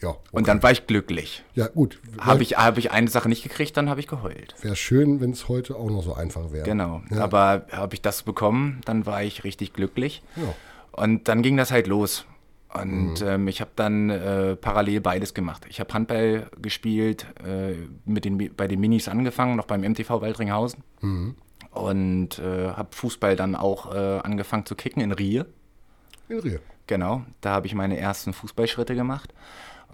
Ja, okay. Und dann war ich glücklich. Ja, gut. Habe ich, hab ich eine Sache nicht gekriegt, dann habe ich geheult. Wäre schön, wenn es heute auch noch so einfach wäre. Genau. Ja. Aber habe ich das bekommen, dann war ich richtig glücklich. Ja. Und dann ging das halt los. Und mhm. ähm, ich habe dann äh, parallel beides gemacht. Ich habe Handball gespielt, äh, mit den, bei den Minis angefangen, noch beim MTV Waldringhausen. Mhm. Und äh, habe Fußball dann auch äh, angefangen zu kicken in Rie. In Rie. Genau, da habe ich meine ersten Fußballschritte gemacht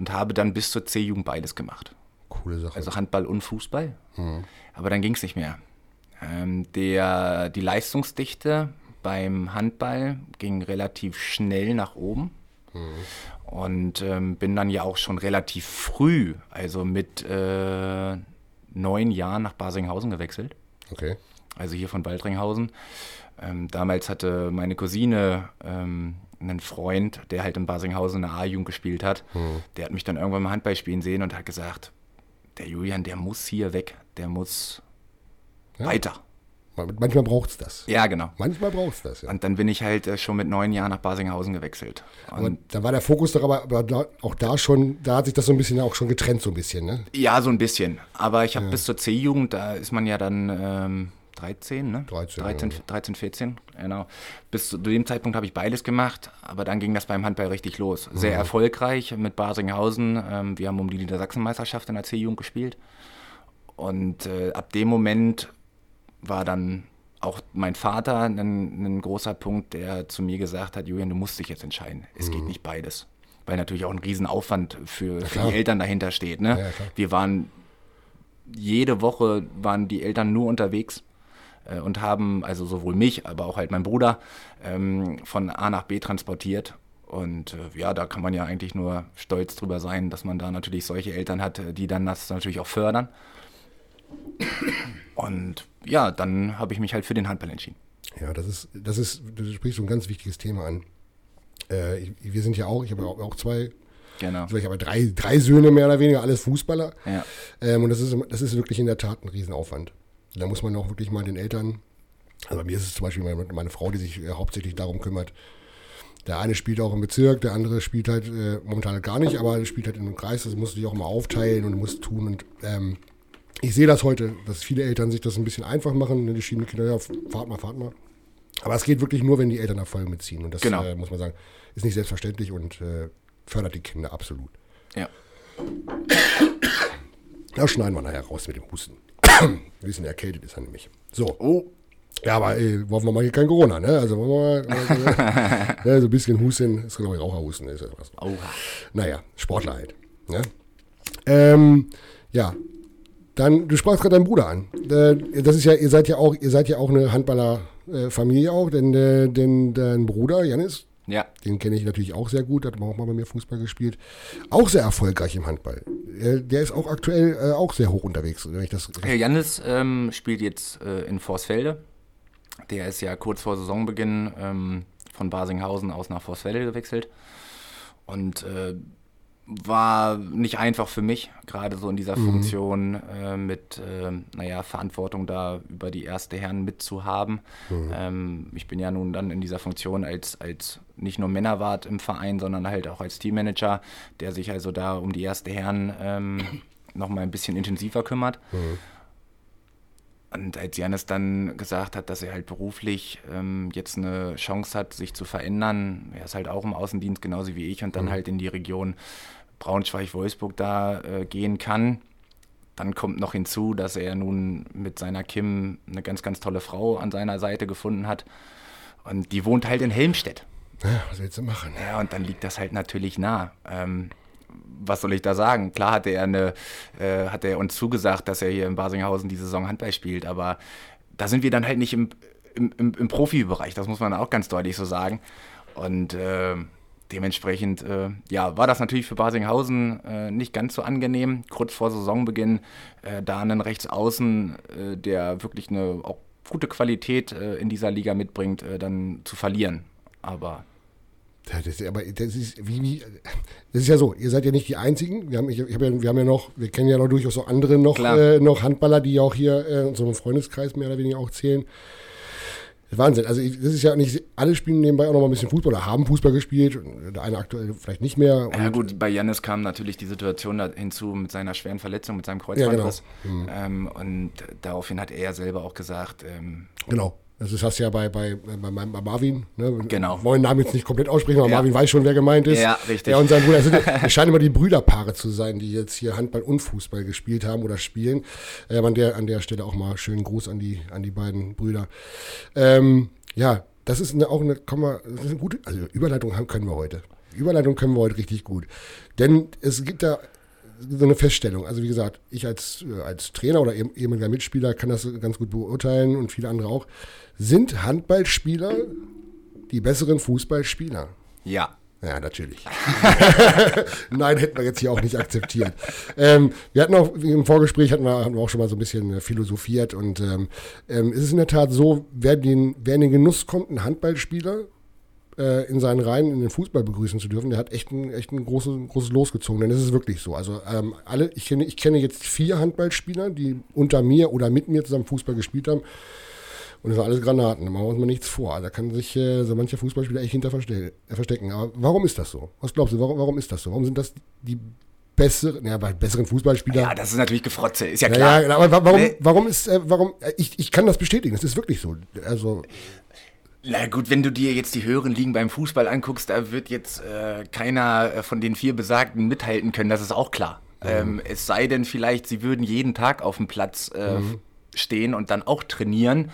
und habe dann bis zur C-Jugend beides gemacht. Coole Sache. Also Handball und Fußball. Mhm. Aber dann ging es nicht mehr. Ähm, der, die Leistungsdichte beim Handball ging relativ schnell nach oben. Mhm. Und ähm, bin dann ja auch schon relativ früh, also mit äh, neun Jahren nach Basinghausen gewechselt. Okay. Also hier von Baldringhausen. Ähm, damals hatte meine Cousine ähm, einen Freund, der halt in Basinghausen in der A-Jugend gespielt hat. Mhm. Der hat mich dann irgendwann mal Handball spielen sehen und hat gesagt, der Julian, der muss hier weg, der muss ja. weiter. Manchmal braucht es das. Ja, genau. Manchmal braucht es das, ja. Und dann bin ich halt äh, schon mit neun Jahren nach Basinghausen gewechselt. Und aber da war der Fokus doch aber, aber da, auch da schon, da hat sich das so ein bisschen auch schon getrennt, so ein bisschen, ne? Ja, so ein bisschen. Aber ich habe ja. bis zur C-Jugend, da ist man ja dann ähm, 13, ne? 13, 13, ja. 13, 14, genau. Bis zu dem Zeitpunkt habe ich beides gemacht, aber dann ging das beim Handball richtig los. Sehr mhm. erfolgreich mit Basinghausen. Ähm, wir haben um die Niedersachsenmeisterschaft in der C-Jugend gespielt. Und äh, ab dem Moment war dann auch mein Vater ein, ein, großer Punkt, der zu mir gesagt hat, Julian, du musst dich jetzt entscheiden. Es mhm. geht nicht beides. Weil natürlich auch ein Riesenaufwand für, für die Eltern dahinter steht. Ne? Ja, wir waren, jede Woche waren die Eltern nur unterwegs äh, und haben, also sowohl mich, aber auch halt mein Bruder, ähm, von A nach B transportiert. Und äh, ja, da kann man ja eigentlich nur stolz drüber sein, dass man da natürlich solche Eltern hat, die dann das natürlich auch fördern. Und ja, dann habe ich mich halt für den Handball entschieden. Ja, das ist, das ist, du sprichst so ein ganz wichtiges Thema an. Äh, ich, wir sind ja auch, ich habe auch, auch zwei Genau. Ich habe drei, drei Söhne mehr oder weniger, alles Fußballer. Ja. Ähm, und das ist, das ist wirklich in der Tat ein Riesenaufwand. Da muss man auch wirklich mal den Eltern, also bei mir ist es zum Beispiel meine, meine Frau, die sich äh, hauptsächlich darum kümmert. Der eine spielt auch im Bezirk, der andere spielt halt äh, momentan halt gar nicht, aber spielt halt in einem Kreis, das musst du dich auch mal aufteilen und musst tun. Und ähm, ich sehe das heute, dass viele Eltern sich das ein bisschen einfach machen. Ne, die schieben die Kinder, ja, fahrt mal, fahrt mal. Aber es geht wirklich nur, wenn die Eltern Erfolg mitziehen. Und das genau. äh, muss man sagen, ist nicht selbstverständlich und äh, fördert die Kinder absolut. Ja. Da schneiden wir nachher raus mit dem Husten. Ein bisschen erkältet ist er nämlich. So. Oh. Ja, aber ey, wollen wir mal hier kein Corona, ne? Also wollen wir mal, ne, so ein bisschen Husten, ist glaube ich Raucherhusten. Ist ja was. Oha. Naja, Sportler halt. Ne? Ähm, ja, dann, du sprachst gerade deinen Bruder an. Äh, das ist ja, ihr seid ja auch, ihr seid ja auch eine Handballerfamilie auch, denn, äh, denn dein Bruder, Janis, ja. den kenne ich natürlich auch sehr gut, hat auch mal bei mir Fußball gespielt. Auch sehr erfolgreich im Handball. Der ist auch aktuell äh, auch sehr hoch unterwegs, wenn ich das. Herr Janis ähm, spielt jetzt äh, in Vorsfelde. Der ist ja kurz vor Saisonbeginn ähm, von Basinghausen aus nach Vorsfelde gewechselt. Und äh, war nicht einfach für mich, gerade so in dieser mhm. Funktion äh, mit, äh, naja, Verantwortung da über die erste Herren mitzuhaben. Mhm. Ähm, ich bin ja nun dann in dieser Funktion als, als nicht nur Männerwart im Verein, sondern halt auch als Teammanager, der sich also da um die erste Herren ähm, nochmal ein bisschen intensiver kümmert. Mhm. Und als Janis dann gesagt hat, dass er halt beruflich ähm, jetzt eine Chance hat, sich zu verändern, er ist halt auch im Außendienst genauso wie ich und dann mhm. halt in die Region Braunschweig-Wolfsburg da äh, gehen kann. Dann kommt noch hinzu, dass er nun mit seiner Kim eine ganz, ganz tolle Frau an seiner Seite gefunden hat. Und die wohnt halt in Helmstedt. Ja, was willst du machen? Ja, und dann liegt das halt natürlich nah. Ähm, was soll ich da sagen? Klar hatte er, eine, äh, hat er uns zugesagt, dass er hier in Basinghausen die Saison Handball spielt, aber da sind wir dann halt nicht im, im, im, im Profibereich, das muss man auch ganz deutlich so sagen. Und äh, dementsprechend äh, ja, war das natürlich für Basinghausen äh, nicht ganz so angenehm, kurz vor Saisonbeginn äh, da einen Rechtsaußen, äh, der wirklich eine auch gute Qualität äh, in dieser Liga mitbringt, äh, dann zu verlieren. Aber ja, das, aber das ist, wie, wie, das ist ja so, ihr seid ja nicht die Einzigen. Wir haben, ich, ich hab ja, wir haben ja noch, wir kennen ja noch durchaus so andere noch, noch Handballer, die auch hier in unserem Freundeskreis mehr oder weniger auch zählen. Wahnsinn. Also das ist ja nicht, alle spielen nebenbei auch noch mal ein bisschen Fußball oder haben Fußball gespielt. Der eine aktuell vielleicht nicht mehr. ja gut, bei Jannis kam natürlich die Situation hinzu mit seiner schweren Verletzung, mit seinem Kreuzbandriss. Ja, genau. mhm. ähm, und daraufhin hat er selber auch gesagt. Ähm, genau. Das ist das ja bei, bei, bei, bei Marvin. Ne? Genau. Wollen den Namen jetzt nicht komplett aussprechen, aber ja. Marvin weiß schon, wer gemeint ist. Ja, richtig. Er und sein Bruder. Es, sind, es scheinen immer die Brüderpaare zu sein, die jetzt hier Handball und Fußball gespielt haben oder spielen. Ähm, an, der, an der Stelle auch mal schönen Gruß an die, an die beiden Brüder. Ähm, ja, das ist eine, auch eine, komm mal, das ist eine gute, also Überleitung haben, können wir heute. Überleitung können wir heute richtig gut. Denn es gibt da so eine Feststellung. Also wie gesagt, ich als, äh, als Trainer oder ehemaliger Mitspieler kann das ganz gut beurteilen und viele andere auch. Sind Handballspieler die besseren Fußballspieler? Ja. Ja, natürlich. Nein, hätten wir jetzt hier auch nicht akzeptiert. Ähm, wir hatten auch im Vorgespräch hatten wir, hatten wir auch schon mal so ein bisschen äh, philosophiert und ähm, ähm, es ist in der Tat so, wer, den, wer in den Genuss kommt, ein Handballspieler in seinen Reihen in den Fußball begrüßen zu dürfen, der hat echt ein, echt ein großes, großes Los gezogen, denn es ist wirklich so. Also ähm, alle, ich kenne, ich kenne jetzt vier Handballspieler, die unter mir oder mit mir zusammen Fußball gespielt haben. Und das sind alles Granaten, da machen wir uns mal nichts vor. Da kann sich äh, so mancher Fußballspieler echt hinter äh, verstecken. Aber warum ist das so? Was glaubst du, warum, warum ist das so? Warum sind das die besseren, ja, bei besseren Fußballspielern. Ja, das ist natürlich Gefrotze, ist ja klar. Ja, aber warum, warum ist, äh, warum, äh, ich, ich kann das bestätigen, das ist wirklich so. Also. Na gut, wenn du dir jetzt die höheren Ligen beim Fußball anguckst, da wird jetzt äh, keiner äh, von den vier Besagten mithalten können, das ist auch klar. Mhm. Ähm, es sei denn vielleicht, sie würden jeden Tag auf dem Platz äh, mhm. stehen und dann auch trainieren.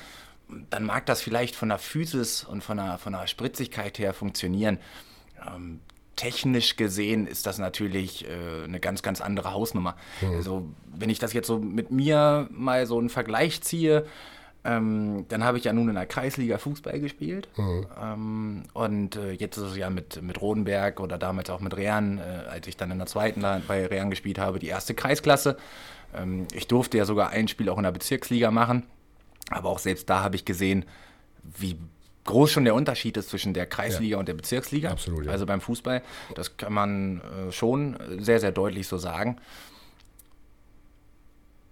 Dann mag das vielleicht von der Physis und von der, von der Spritzigkeit her funktionieren. Ähm, technisch gesehen ist das natürlich äh, eine ganz, ganz andere Hausnummer. Mhm. Also wenn ich das jetzt so mit mir mal so einen Vergleich ziehe, ähm, dann habe ich ja nun in der Kreisliga Fußball gespielt. Mhm. Ähm, und äh, jetzt ist es ja mit, mit Rodenberg oder damals auch mit Rehan, äh, als ich dann in der zweiten bei Rehan gespielt habe, die erste Kreisklasse. Ähm, ich durfte ja sogar ein Spiel auch in der Bezirksliga machen. Aber auch selbst da habe ich gesehen, wie groß schon der Unterschied ist zwischen der Kreisliga ja. und der Bezirksliga. Absolut. Ja. Also beim Fußball, das kann man äh, schon sehr, sehr deutlich so sagen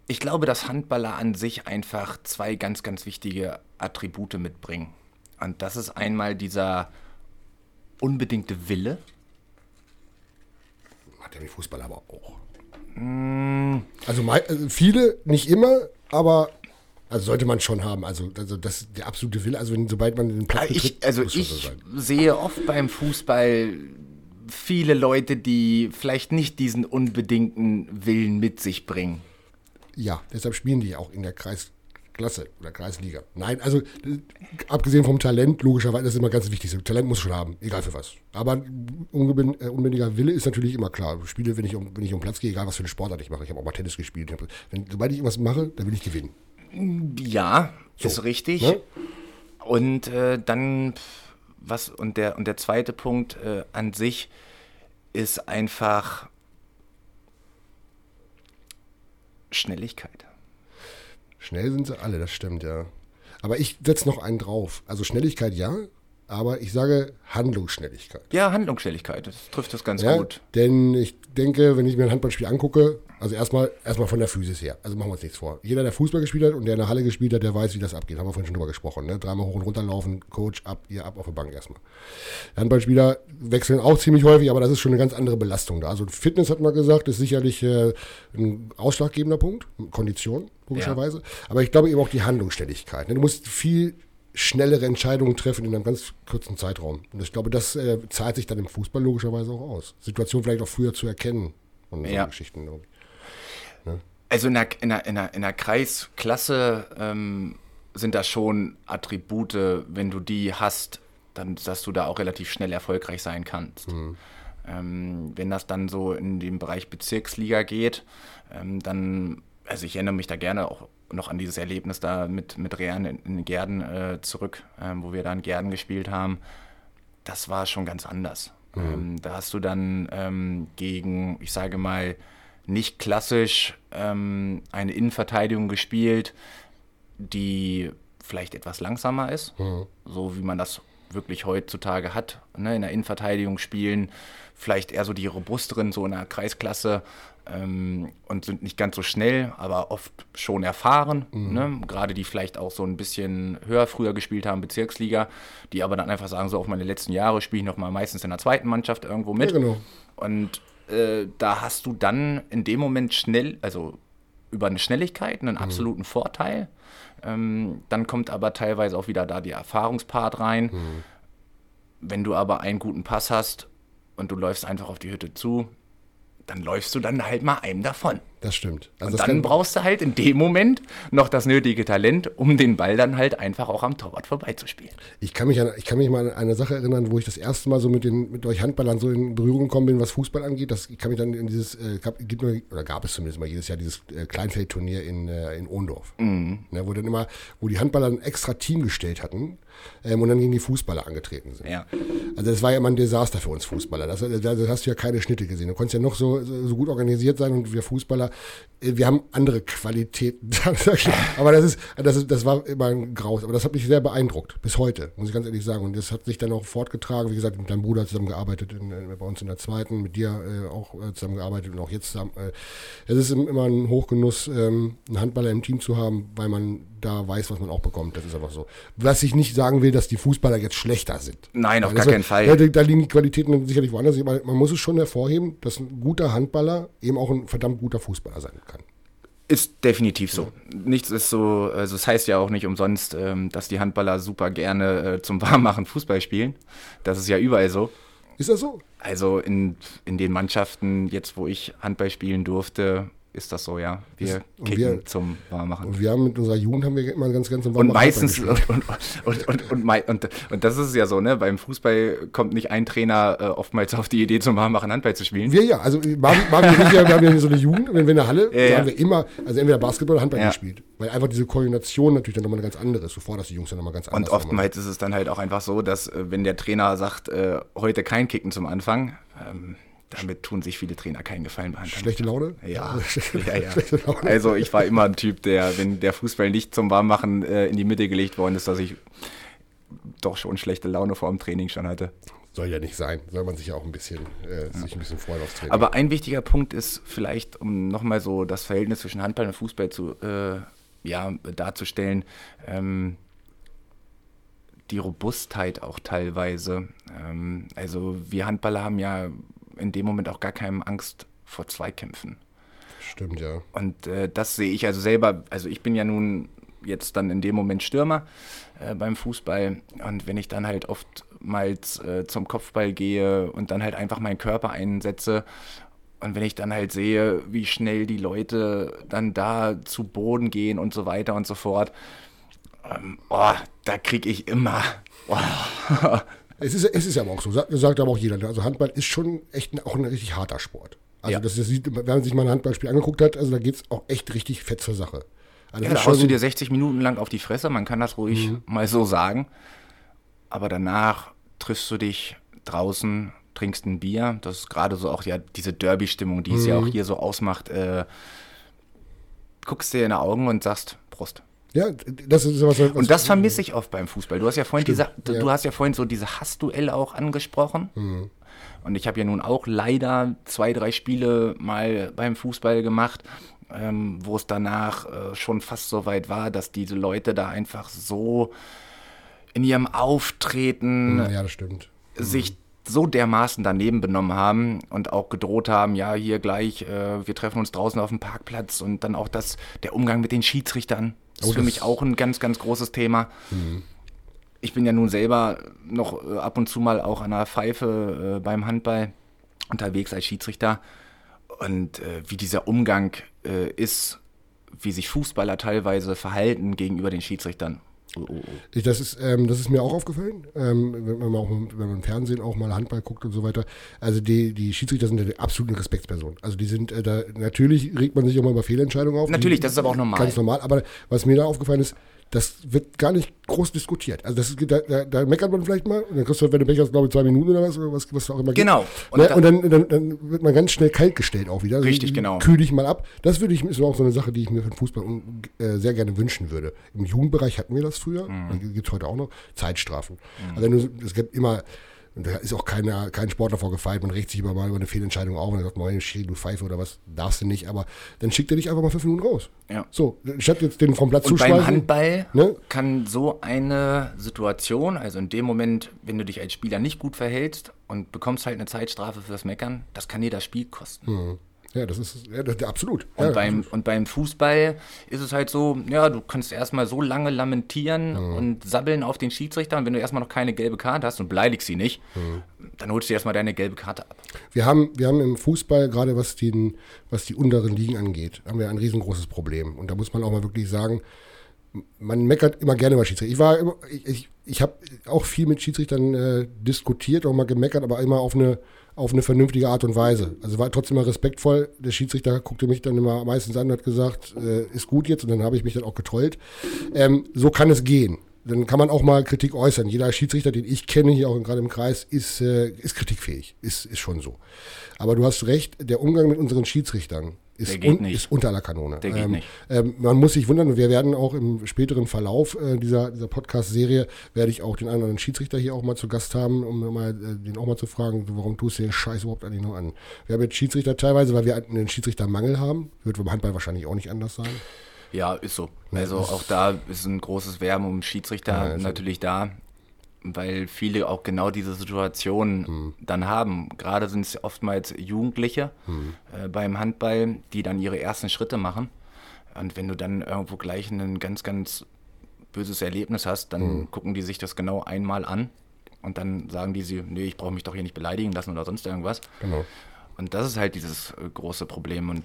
ich glaube, dass Handballer an sich einfach zwei ganz, ganz wichtige Attribute mitbringen. Und das ist einmal dieser unbedingte Wille. Hat der die Fußballer aber auch. Mm. Also, also, viele, nicht immer, aber also sollte man schon haben. Also, also das der absolute Wille. Also wenn, sobald man den Platz betritt, ich, Also ich so sehe oft beim Fußball viele Leute, die vielleicht nicht diesen unbedingten Willen mit sich bringen. Ja, deshalb spielen die auch in der Kreisklasse oder Kreisliga. Nein, also abgesehen vom Talent, logischerweise, das ist immer ganz wichtig. Talent muss schon haben, egal für was. Aber äh, unbändiger Wille ist natürlich immer klar. Ich spiele, wenn ich um, wenn ich um Platz gehe, egal was für eine Sportart ich mache. Ich habe auch mal Tennis gespielt. Wenn, sobald ich irgendwas mache, dann will ich gewinnen. Ja, so, ist richtig. Ne? Und äh, dann, was, und der, und der zweite Punkt äh, an sich ist einfach Schnelligkeit. Schnell sind sie alle, das stimmt, ja. Aber ich setze noch einen drauf. Also Schnelligkeit ja, aber ich sage Handlungsschnelligkeit. Ja, Handlungsschnelligkeit, das trifft das ganz ja, gut. Denn ich denke, wenn ich mir ein Handballspiel angucke, also erstmal erstmal von der Physis her, also machen wir uns nichts vor. Jeder, der Fußball gespielt hat und der in der Halle gespielt hat, der weiß, wie das abgeht. Haben wir vorhin schon drüber gesprochen. Ne? Dreimal hoch und runter laufen, Coach ab, ihr ab auf der Bank erstmal. Handballspieler wechseln auch ziemlich häufig, aber das ist schon eine ganz andere Belastung da. Also Fitness hat man gesagt, ist sicherlich äh, ein ausschlaggebender Punkt, Kondition, logischerweise. Ja. Aber ich glaube eben auch die Handlungsständigkeit. Ne? Du musst viel schnellere Entscheidungen treffen in einem ganz kurzen Zeitraum. Und ich glaube, das äh, zahlt sich dann im Fußball logischerweise auch aus. Situation vielleicht auch früher zu erkennen und ja. Geschichten. Ne? Also in der, in, der, in, der, in der Kreisklasse ähm, sind das schon Attribute, wenn du die hast, dann, dass du da auch relativ schnell erfolgreich sein kannst. Mhm. Ähm, wenn das dann so in den Bereich Bezirksliga geht, ähm, dann, also ich erinnere mich da gerne auch noch an dieses Erlebnis da mit, mit Rehan in, in Gärden äh, zurück, ähm, wo wir da in Gärden gespielt haben. Das war schon ganz anders. Mhm. Ähm, da hast du dann ähm, gegen, ich sage mal, nicht klassisch ähm, eine Innenverteidigung gespielt, die vielleicht etwas langsamer ist, mhm. so wie man das wirklich heutzutage hat. Ne? In der Innenverteidigung spielen vielleicht eher so die robusteren, so in der Kreisklasse ähm, und sind nicht ganz so schnell, aber oft schon erfahren. Mhm. Ne? Gerade die vielleicht auch so ein bisschen höher früher gespielt haben, Bezirksliga, die aber dann einfach sagen, so auf meine letzten Jahre spiele ich noch mal meistens in der zweiten Mannschaft irgendwo mit. Ja, genau. Und äh, da hast du dann in dem Moment schnell, also über eine Schnelligkeit einen absoluten mhm. Vorteil. Ähm, dann kommt aber teilweise auch wieder da der Erfahrungspart rein. Mhm. Wenn du aber einen guten Pass hast und du läufst einfach auf die Hütte zu, dann läufst du dann halt mal einem davon. Das stimmt. Also und dann brauchst du halt in dem Moment noch das nötige Talent, um den Ball dann halt einfach auch am Torwart vorbeizuspielen. Ich kann mich, an, ich kann mich mal an eine Sache erinnern, wo ich das erste Mal so mit, den, mit euch Handballern so in Berührung gekommen bin, was Fußball angeht. Das, ich kann mich dann in dieses, äh, gab, gibt oder gab es zumindest mal jedes Jahr dieses äh, Kleinfeldturnier in, äh, in Ohndorf. Mhm. Ne, wo dann immer, wo die Handballer ein extra Team gestellt hatten ähm, und dann gegen die Fußballer angetreten sind. Ja. Also das war ja immer ein Desaster für uns Fußballer. Das, da, da hast du ja keine Schnitte gesehen. Du konntest ja noch so, so gut organisiert sein und wir Fußballer, wir haben andere Qualitäten. aber das ist, das ist, das war immer ein Graus. Aber das hat mich sehr beeindruckt, bis heute, muss ich ganz ehrlich sagen. Und das hat sich dann auch fortgetragen. Wie gesagt, mit deinem Bruder zusammengearbeitet, in, bei uns in der zweiten, mit dir äh, auch äh, zusammengearbeitet und auch jetzt zusammen. Äh, es ist immer ein Hochgenuss, ähm, einen Handballer im Team zu haben, weil man da weiß, was man auch bekommt. Das ist einfach so. Was ich nicht sagen will, dass die Fußballer jetzt schlechter sind. Nein, auf gar keinen Fall. Ja, da liegen die Qualitäten sicherlich woanders. Man, man muss es schon hervorheben, dass ein guter Handballer eben auch ein verdammt guter Fußballer sein kann. Ist definitiv so. Ja. Nichts ist so, also es heißt ja auch nicht umsonst, ähm, dass die Handballer super gerne äh, zum Warmmachen Fußball spielen. Das ist ja überall so. Ist das so? Also in, in den Mannschaften, jetzt wo ich Handball spielen durfte, ist das so, ja. Wir und kicken wir, zum Warmmachen. Und wir haben mit unserer Jugend haben wir immer ganz, ganz im Und meistens, und, und, und, und, und, und, das ist ja so, ne? Beim Fußball kommt nicht ein Trainer äh, oftmals auf die Idee, zum Warmmachen Handball zu spielen. Wir ja, also machen, machen wir haben ja so eine Jugend, wenn wir in der Halle, ja, ja. haben wir immer, also entweder Basketball oder Handball ja. gespielt. Weil einfach diese Koordination natürlich dann nochmal eine ganz andere ist, bevor das die Jungs dann nochmal ganz anders Und oftmals ist es dann halt auch einfach so, dass äh, wenn der Trainer sagt, äh, heute kein Kicken zum Anfang, ähm, damit tun sich viele Trainer keinen Gefallen bei Schlechte Laune? Ja. ja, ja. Also ich war immer ein Typ, der, wenn der Fußball nicht zum Warmmachen äh, in die Mitte gelegt worden ist, dass ich doch schon schlechte Laune vor dem Training schon hatte. Soll ja nicht sein. Soll man sich ja auch ein bisschen, äh, ja. sich ein bisschen freuen aufs Training. Aber ein wichtiger Punkt ist vielleicht, um nochmal so das Verhältnis zwischen Handball und Fußball zu, äh, ja, darzustellen, ähm, die Robustheit auch teilweise. Ähm, also wir Handballer haben ja in dem Moment auch gar keine Angst vor Zweikämpfen. Stimmt, ja. Und äh, das sehe ich also selber, also ich bin ja nun jetzt dann in dem Moment Stürmer äh, beim Fußball und wenn ich dann halt oftmals äh, zum Kopfball gehe und dann halt einfach meinen Körper einsetze und wenn ich dann halt sehe, wie schnell die Leute dann da zu Boden gehen und so weiter und so fort, ähm, oh, da kriege ich immer oh, Es ist, es ist aber auch so, sagt, sagt aber auch jeder. Ne? Also Handball ist schon echt ein, auch ein richtig harter Sport. Also ja. das, das sieht, wenn man sich mal ein Handballspiel angeguckt hat, also da geht es auch echt richtig fett zur Sache. Also ja, da haust du dir 60 Minuten lang auf die Fresse, man kann das ruhig mhm. mal so sagen. Aber danach triffst du dich draußen, trinkst ein Bier. Das ist gerade so auch ja diese Derby-Stimmung, die mhm. es ja auch mhm. hier so ausmacht. Äh, guckst dir in die Augen und sagst Prost. Ja, das ist was. was und das vermisse ich oft beim Fußball. Du hast ja vorhin diese, du, ja. hast ja vorhin so diese Hassduelle auch angesprochen. Mhm. Und ich habe ja nun auch leider zwei, drei Spiele mal beim Fußball gemacht, ähm, wo es danach äh, schon fast so weit war, dass diese Leute da einfach so in ihrem Auftreten mhm, ja, das stimmt. sich mhm. So dermaßen daneben benommen haben und auch gedroht haben, ja, hier gleich, äh, wir treffen uns draußen auf dem Parkplatz und dann auch das, der Umgang mit den Schiedsrichtern. Das oh, ist für mich auch ein ganz, ganz großes Thema. Mhm. Ich bin ja nun selber noch äh, ab und zu mal auch an der Pfeife äh, beim Handball unterwegs als Schiedsrichter. Und äh, wie dieser Umgang äh, ist, wie sich Fußballer teilweise verhalten gegenüber den Schiedsrichtern. Oh, oh, oh. Das, ist, ähm, das ist mir auch aufgefallen, ähm, wenn, man auch, wenn man im Fernsehen auch mal Handball guckt und so weiter. Also die, die Schiedsrichter sind eine absolute Respektsperson. Also die sind äh, da, natürlich regt man sich auch mal über Fehlentscheidungen auf. Natürlich, die, das ist aber auch normal. Ganz normal, aber was mir da aufgefallen ist, das wird gar nicht groß diskutiert. Also das, da, da, da, meckert man vielleicht mal und dann kriegst du, wenn du Pech hast, glaube ich, zwei Minuten oder was, oder was, was auch immer Genau. Und, ne? und dann, dann, dann, wird man ganz schnell kalt gestellt auch wieder. Richtig, also, genau. Kühl dich mal ab. Das würde ich, ist auch so eine Sache, die ich mir für den Fußball äh, sehr gerne wünschen würde. Im Jugendbereich hatten wir das früher, mhm. gibt es heute auch noch, Zeitstrafen. Mhm. Also es gibt immer und da ist auch keiner, kein Sportler vorgefeilt. Man regt sich immer mal über eine Fehlentscheidung auf und sagt, moin, Schiri, du Pfeife oder was, darfst du nicht. Aber dann schickt er dich einfach mal fünf Minuten raus. Ja. So, statt jetzt den vom Platz zu beim Handball ne? kann so eine Situation, also in dem Moment, wenn du dich als Spieler nicht gut verhältst und bekommst halt eine Zeitstrafe für das Meckern, das kann dir das Spiel kosten. Mhm. Ja, das ist ja, das, absolut. Und, ja, beim, absolut. und beim Fußball ist es halt so, ja, du kannst erstmal so lange lamentieren mhm. und sabbeln auf den Schiedsrichter und wenn du erstmal noch keine gelbe Karte hast und beleidigst sie nicht, mhm. dann holst du erstmal deine gelbe Karte ab. Wir haben, wir haben im Fußball, gerade was, den, was die unteren Ligen angeht, haben wir ein riesengroßes Problem. Und da muss man auch mal wirklich sagen, man meckert immer gerne über Schiedsrichter. Ich war immer, ich, ich, ich habe auch viel mit Schiedsrichtern äh, diskutiert, auch mal gemeckert, aber immer auf eine auf eine vernünftige Art und Weise. Also war trotzdem mal respektvoll. Der Schiedsrichter guckte mich dann immer meistens an und hat gesagt, äh, ist gut jetzt und dann habe ich mich dann auch getrollt. Ähm, so kann es gehen. Dann kann man auch mal Kritik äußern. Jeder Schiedsrichter, den ich kenne, hier auch gerade im Kreis, ist, äh, ist kritikfähig. Ist, ist schon so. Aber du hast recht, der Umgang mit unseren Schiedsrichtern ist, un, ist unter aller Kanone. Der geht ähm, nicht. Ähm, man muss sich wundern, wir werden auch im späteren Verlauf äh, dieser, dieser Podcast-Serie, werde ich auch den anderen Schiedsrichter hier auch mal zu Gast haben, um mal, äh, den auch mal zu fragen, warum tust du den Scheiß überhaupt eigentlich noch an? Wir haben jetzt Schiedsrichter teilweise, weil wir einen Schiedsrichtermangel haben, wird beim Handball wahrscheinlich auch nicht anders sein. Ja, ist so. Also auch da ist ein großes Werben um Schiedsrichter ja, also natürlich da weil viele auch genau diese Situation mhm. dann haben. Gerade sind es oftmals Jugendliche mhm. äh, beim Handball, die dann ihre ersten Schritte machen. Und wenn du dann irgendwo gleich ein ganz, ganz böses Erlebnis hast, dann mhm. gucken die sich das genau einmal an und dann sagen die sie, nee, ich brauche mich doch hier nicht beleidigen lassen oder sonst irgendwas. Genau. Und das ist halt dieses äh, große Problem. Und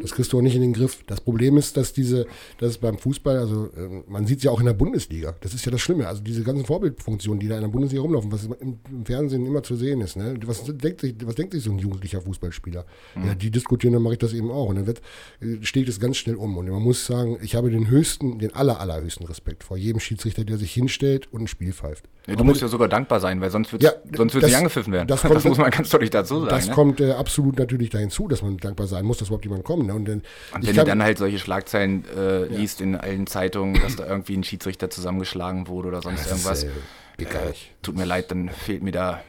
das kriegst du auch nicht in den Griff. Das Problem ist, dass diese, dass es beim Fußball, also äh, man sieht es ja auch in der Bundesliga. Das ist ja das Schlimme. Also diese ganzen Vorbildfunktionen, die da in der Bundesliga rumlaufen, was im, im Fernsehen immer zu sehen ist. Ne? Was, denkt sich, was denkt sich so ein jugendlicher Fußballspieler? Mhm. Ja, die diskutieren, dann mache ich das eben auch. Und dann wird, äh, steht es ganz schnell um. Und man muss sagen, ich habe den höchsten, den aller, allerhöchsten Respekt vor jedem Schiedsrichter, der sich hinstellt und ein Spiel pfeift. Ja, du musst ja sogar dankbar sein, weil sonst wird ja, sonst nicht angepfiffen werden. Das, kommt, das muss man ganz deutlich dazu sagen. Das ne? kommt äh, absolut natürlich dahin zu, dass man dankbar sein muss, dass überhaupt jemand kommt. Ne? Und, dann, und wenn du dann halt solche Schlagzeilen äh, ja. liest in allen Zeitungen, dass da irgendwie ein Schiedsrichter zusammengeschlagen wurde oder sonst irgendwas, ist, äh, äh, tut mir leid, dann fehlt mir da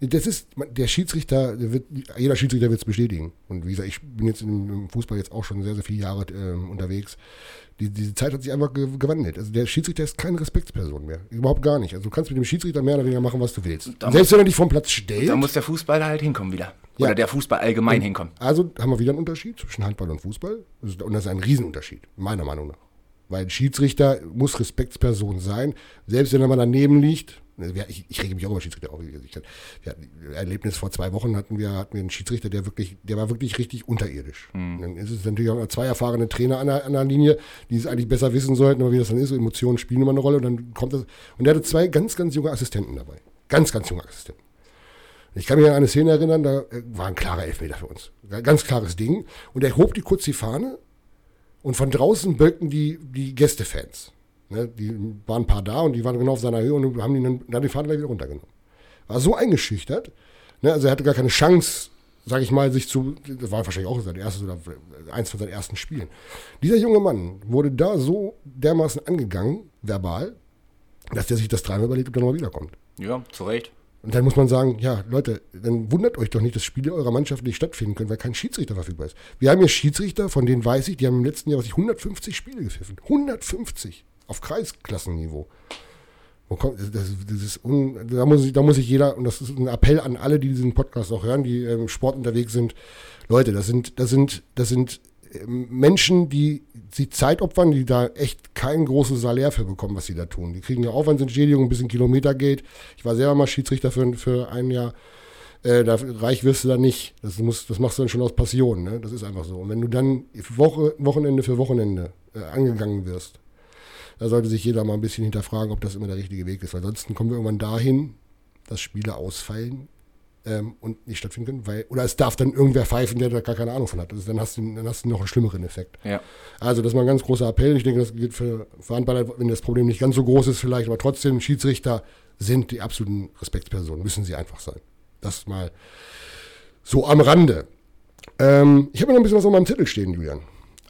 das ist, der Schiedsrichter, der wird, jeder Schiedsrichter wird es bestätigen. Und wie gesagt, ich bin jetzt im Fußball jetzt auch schon sehr, sehr viele Jahre äh, unterwegs die, diese Zeit hat sich einfach gewandelt. Also der Schiedsrichter ist keine Respektsperson mehr. Überhaupt gar nicht. Also du kannst mit dem Schiedsrichter mehr oder weniger machen, was du willst. Selbst muss, wenn er dich vom Platz stellt. Da muss der Fußball halt hinkommen wieder. Oder ja. der Fußball allgemein und hinkommen. Also haben wir wieder einen Unterschied zwischen Handball und Fußball. Und das ist ein Riesenunterschied, meiner Meinung nach. Weil ein Schiedsrichter muss Respektsperson sein, selbst wenn er mal daneben liegt. Also ich, ich rege mich auch über Schiedsrichter auf. Ich, wir hatten ein Erlebnis vor zwei Wochen hatten wir, hatten wir einen Schiedsrichter, der wirklich, der war wirklich richtig unterirdisch. Mhm. Dann ist es natürlich auch zwei erfahrene Trainer an der, an der Linie, die es eigentlich besser wissen sollten, aber wie das dann ist, Emotionen spielen immer eine Rolle und dann kommt das. Und er hatte zwei ganz, ganz junge Assistenten dabei. Ganz, ganz junge Assistenten. Ich kann mich an eine Szene erinnern, da äh, war ein klarer Elfmeter für uns. Ganz klares Ding. Und er hob die kurz die Fahne und von draußen bölkten die, die Gästefans. Ne, die waren ein paar da und die waren genau auf seiner Höhe und haben ihn dann, dann die Fahne gleich wieder runtergenommen. War so eingeschüchtert, ne, also er hatte gar keine Chance, sage ich mal, sich zu, das war wahrscheinlich auch sein erstes oder eins von seinen ersten Spielen. Dieser junge Mann wurde da so dermaßen angegangen, verbal, dass der sich das dreimal überlegt, ob er nochmal wiederkommt. Ja, zu Recht. Und dann muss man sagen, ja, Leute, dann wundert euch doch nicht, dass Spiele eurer Mannschaft nicht stattfinden können, weil kein Schiedsrichter verfügbar ist. Wir haben hier Schiedsrichter, von denen weiß ich, die haben im letzten Jahr was ich, 150 Spiele gepfiffen. 150 auf Kreisklassenniveau. Das, das un, da, muss ich, da muss ich jeder, und das ist ein Appell an alle, die diesen Podcast auch hören, die im Sport unterwegs sind. Leute, das sind, das sind, das sind ähm, Menschen, die sie Zeit opfern, die da echt kein großes Salär für bekommen, was sie da tun. Die kriegen eine Aufwandsentschädigung, ein bisschen Kilometergeld. Ich war selber mal Schiedsrichter für, für ein Jahr. Äh, da, reich wirst du da nicht. Das, muss, das machst du dann schon aus Passion. Ne? Das ist einfach so. Und wenn du dann Woche, Wochenende für Wochenende äh, angegangen wirst, da sollte sich jeder mal ein bisschen hinterfragen, ob das immer der richtige Weg ist. Weil ansonsten kommen wir irgendwann dahin, dass Spiele ausfallen ähm, und nicht stattfinden können. Weil, oder es darf dann irgendwer pfeifen, der da gar keine Ahnung von hat. Also dann, hast du, dann hast du noch einen schlimmeren Effekt. Ja. Also das ist mal ein ganz großer Appell. Ich denke, das gilt für, für Handballer, wenn das Problem nicht ganz so groß ist vielleicht, aber trotzdem, Schiedsrichter sind die absoluten Respektspersonen, müssen sie einfach sein. Das mal so am Rande. Ähm, ich habe noch ein bisschen was auf meinem Zettel stehen, Julian.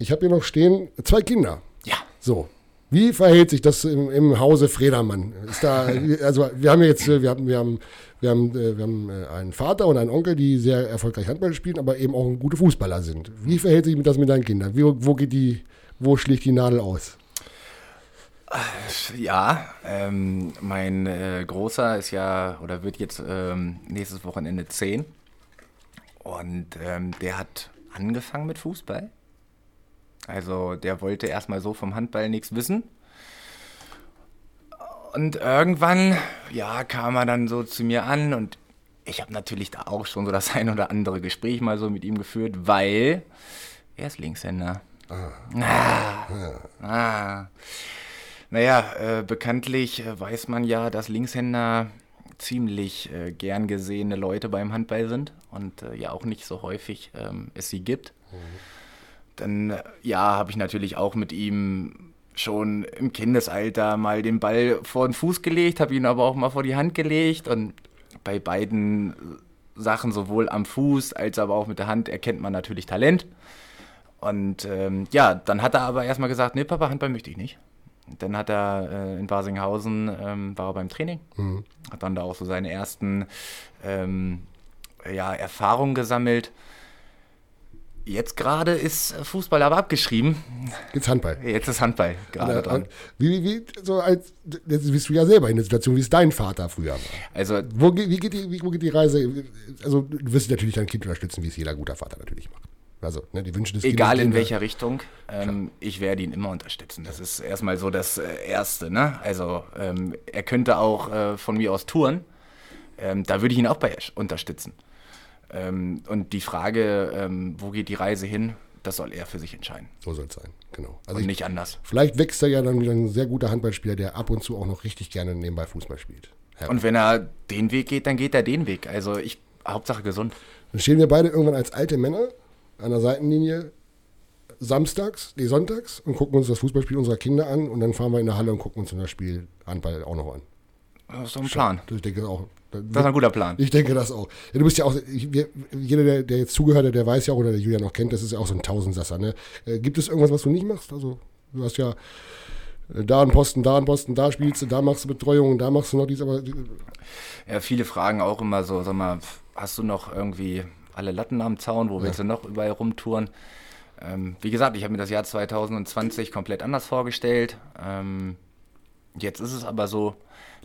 Ich habe hier noch stehen, zwei Kinder. Ja. So, wie verhält sich das im, im Hause Fredermann? Ist da, also wir haben jetzt, wir haben, wir haben, wir haben, äh, wir haben äh, einen Vater und einen Onkel, die sehr erfolgreich Handball spielen, aber eben auch gute Fußballer sind. Wie verhält sich das mit deinen Kindern? Wie, wo geht die, wo schlägt die Nadel aus? Ja, ähm, mein äh, Großer ist ja oder wird jetzt ähm, nächstes Wochenende 10 und ähm, der hat angefangen mit Fußball. Also der wollte erstmal so vom Handball nichts wissen. Und irgendwann, ja, kam er dann so zu mir an und ich habe natürlich da auch schon so das ein oder andere Gespräch mal so mit ihm geführt, weil er ist Linkshänder. Ah. Ah. Ja. ah. Naja, äh, bekanntlich äh, weiß man ja, dass Linkshänder ziemlich äh, gern gesehene Leute beim Handball sind und äh, ja auch nicht so häufig ähm, es sie gibt. Mhm. Dann, ja, habe ich natürlich auch mit ihm schon im Kindesalter mal den Ball vor den Fuß gelegt, habe ihn aber auch mal vor die Hand gelegt und bei beiden Sachen, sowohl am Fuß als aber auch mit der Hand, erkennt man natürlich Talent. Und ähm, ja, dann hat er aber erstmal gesagt, nee, Papa, Handball möchte ich nicht. Dann hat er äh, in Basinghausen, ähm, war er beim Training, mhm. hat dann da auch so seine ersten ähm, ja, Erfahrungen gesammelt. Jetzt gerade ist Fußball aber abgeschrieben. Jetzt Handball. Jetzt ist Handball gerade dran. Wie, wie, so als, jetzt bist du ja selber in der Situation, wie es dein Vater früher war. Also, wo, wie geht die, wie, wo geht die Reise? Also, du wirst natürlich dein Kind unterstützen, wie es jeder guter Vater natürlich macht. Also ne, die Wünsche des Egal Kindes, in welcher Richtung, ähm, ich werde ihn immer unterstützen. Das ist erstmal so das äh, Erste. Ne? Also ähm, er könnte auch äh, von mir aus touren. Ähm, da würde ich ihn auch bei unterstützen. Ähm, und die Frage, ähm, wo geht die Reise hin, das soll er für sich entscheiden. So soll es sein, genau. Also und ich, nicht anders. Vielleicht wächst er ja dann wieder ein sehr guter Handballspieler, der ab und zu auch noch richtig gerne nebenbei Fußball spielt. Ja. Und wenn er den Weg geht, dann geht er den Weg. Also ich, Hauptsache gesund. Dann stehen wir beide irgendwann als alte Männer an der Seitenlinie samstags, nee, sonntags und gucken uns das Fußballspiel unserer Kinder an und dann fahren wir in der Halle und gucken uns das Spiel Handball auch noch an. Das ist doch ein Plan. Ich denke auch. Das ist ein guter Plan. Ich denke das auch. Ja, du bist ja auch, jeder, der, der, jetzt zugehört hat, der weiß ja auch, oder der Julian auch kennt, das ist ja auch so ein Tausendsasser. Ne? Äh, gibt es irgendwas, was du nicht machst? Also, du hast ja äh, da einen Posten, da einen Posten, da spielst du, da machst du Betreuung, da machst du noch dies, aber. Ja, viele fragen auch immer so, sag mal, hast du noch irgendwie alle Latten am Zaun, wo ja. willst du noch überall rumtouren? Ähm, wie gesagt, ich habe mir das Jahr 2020 komplett anders vorgestellt. Ähm, jetzt ist es aber so,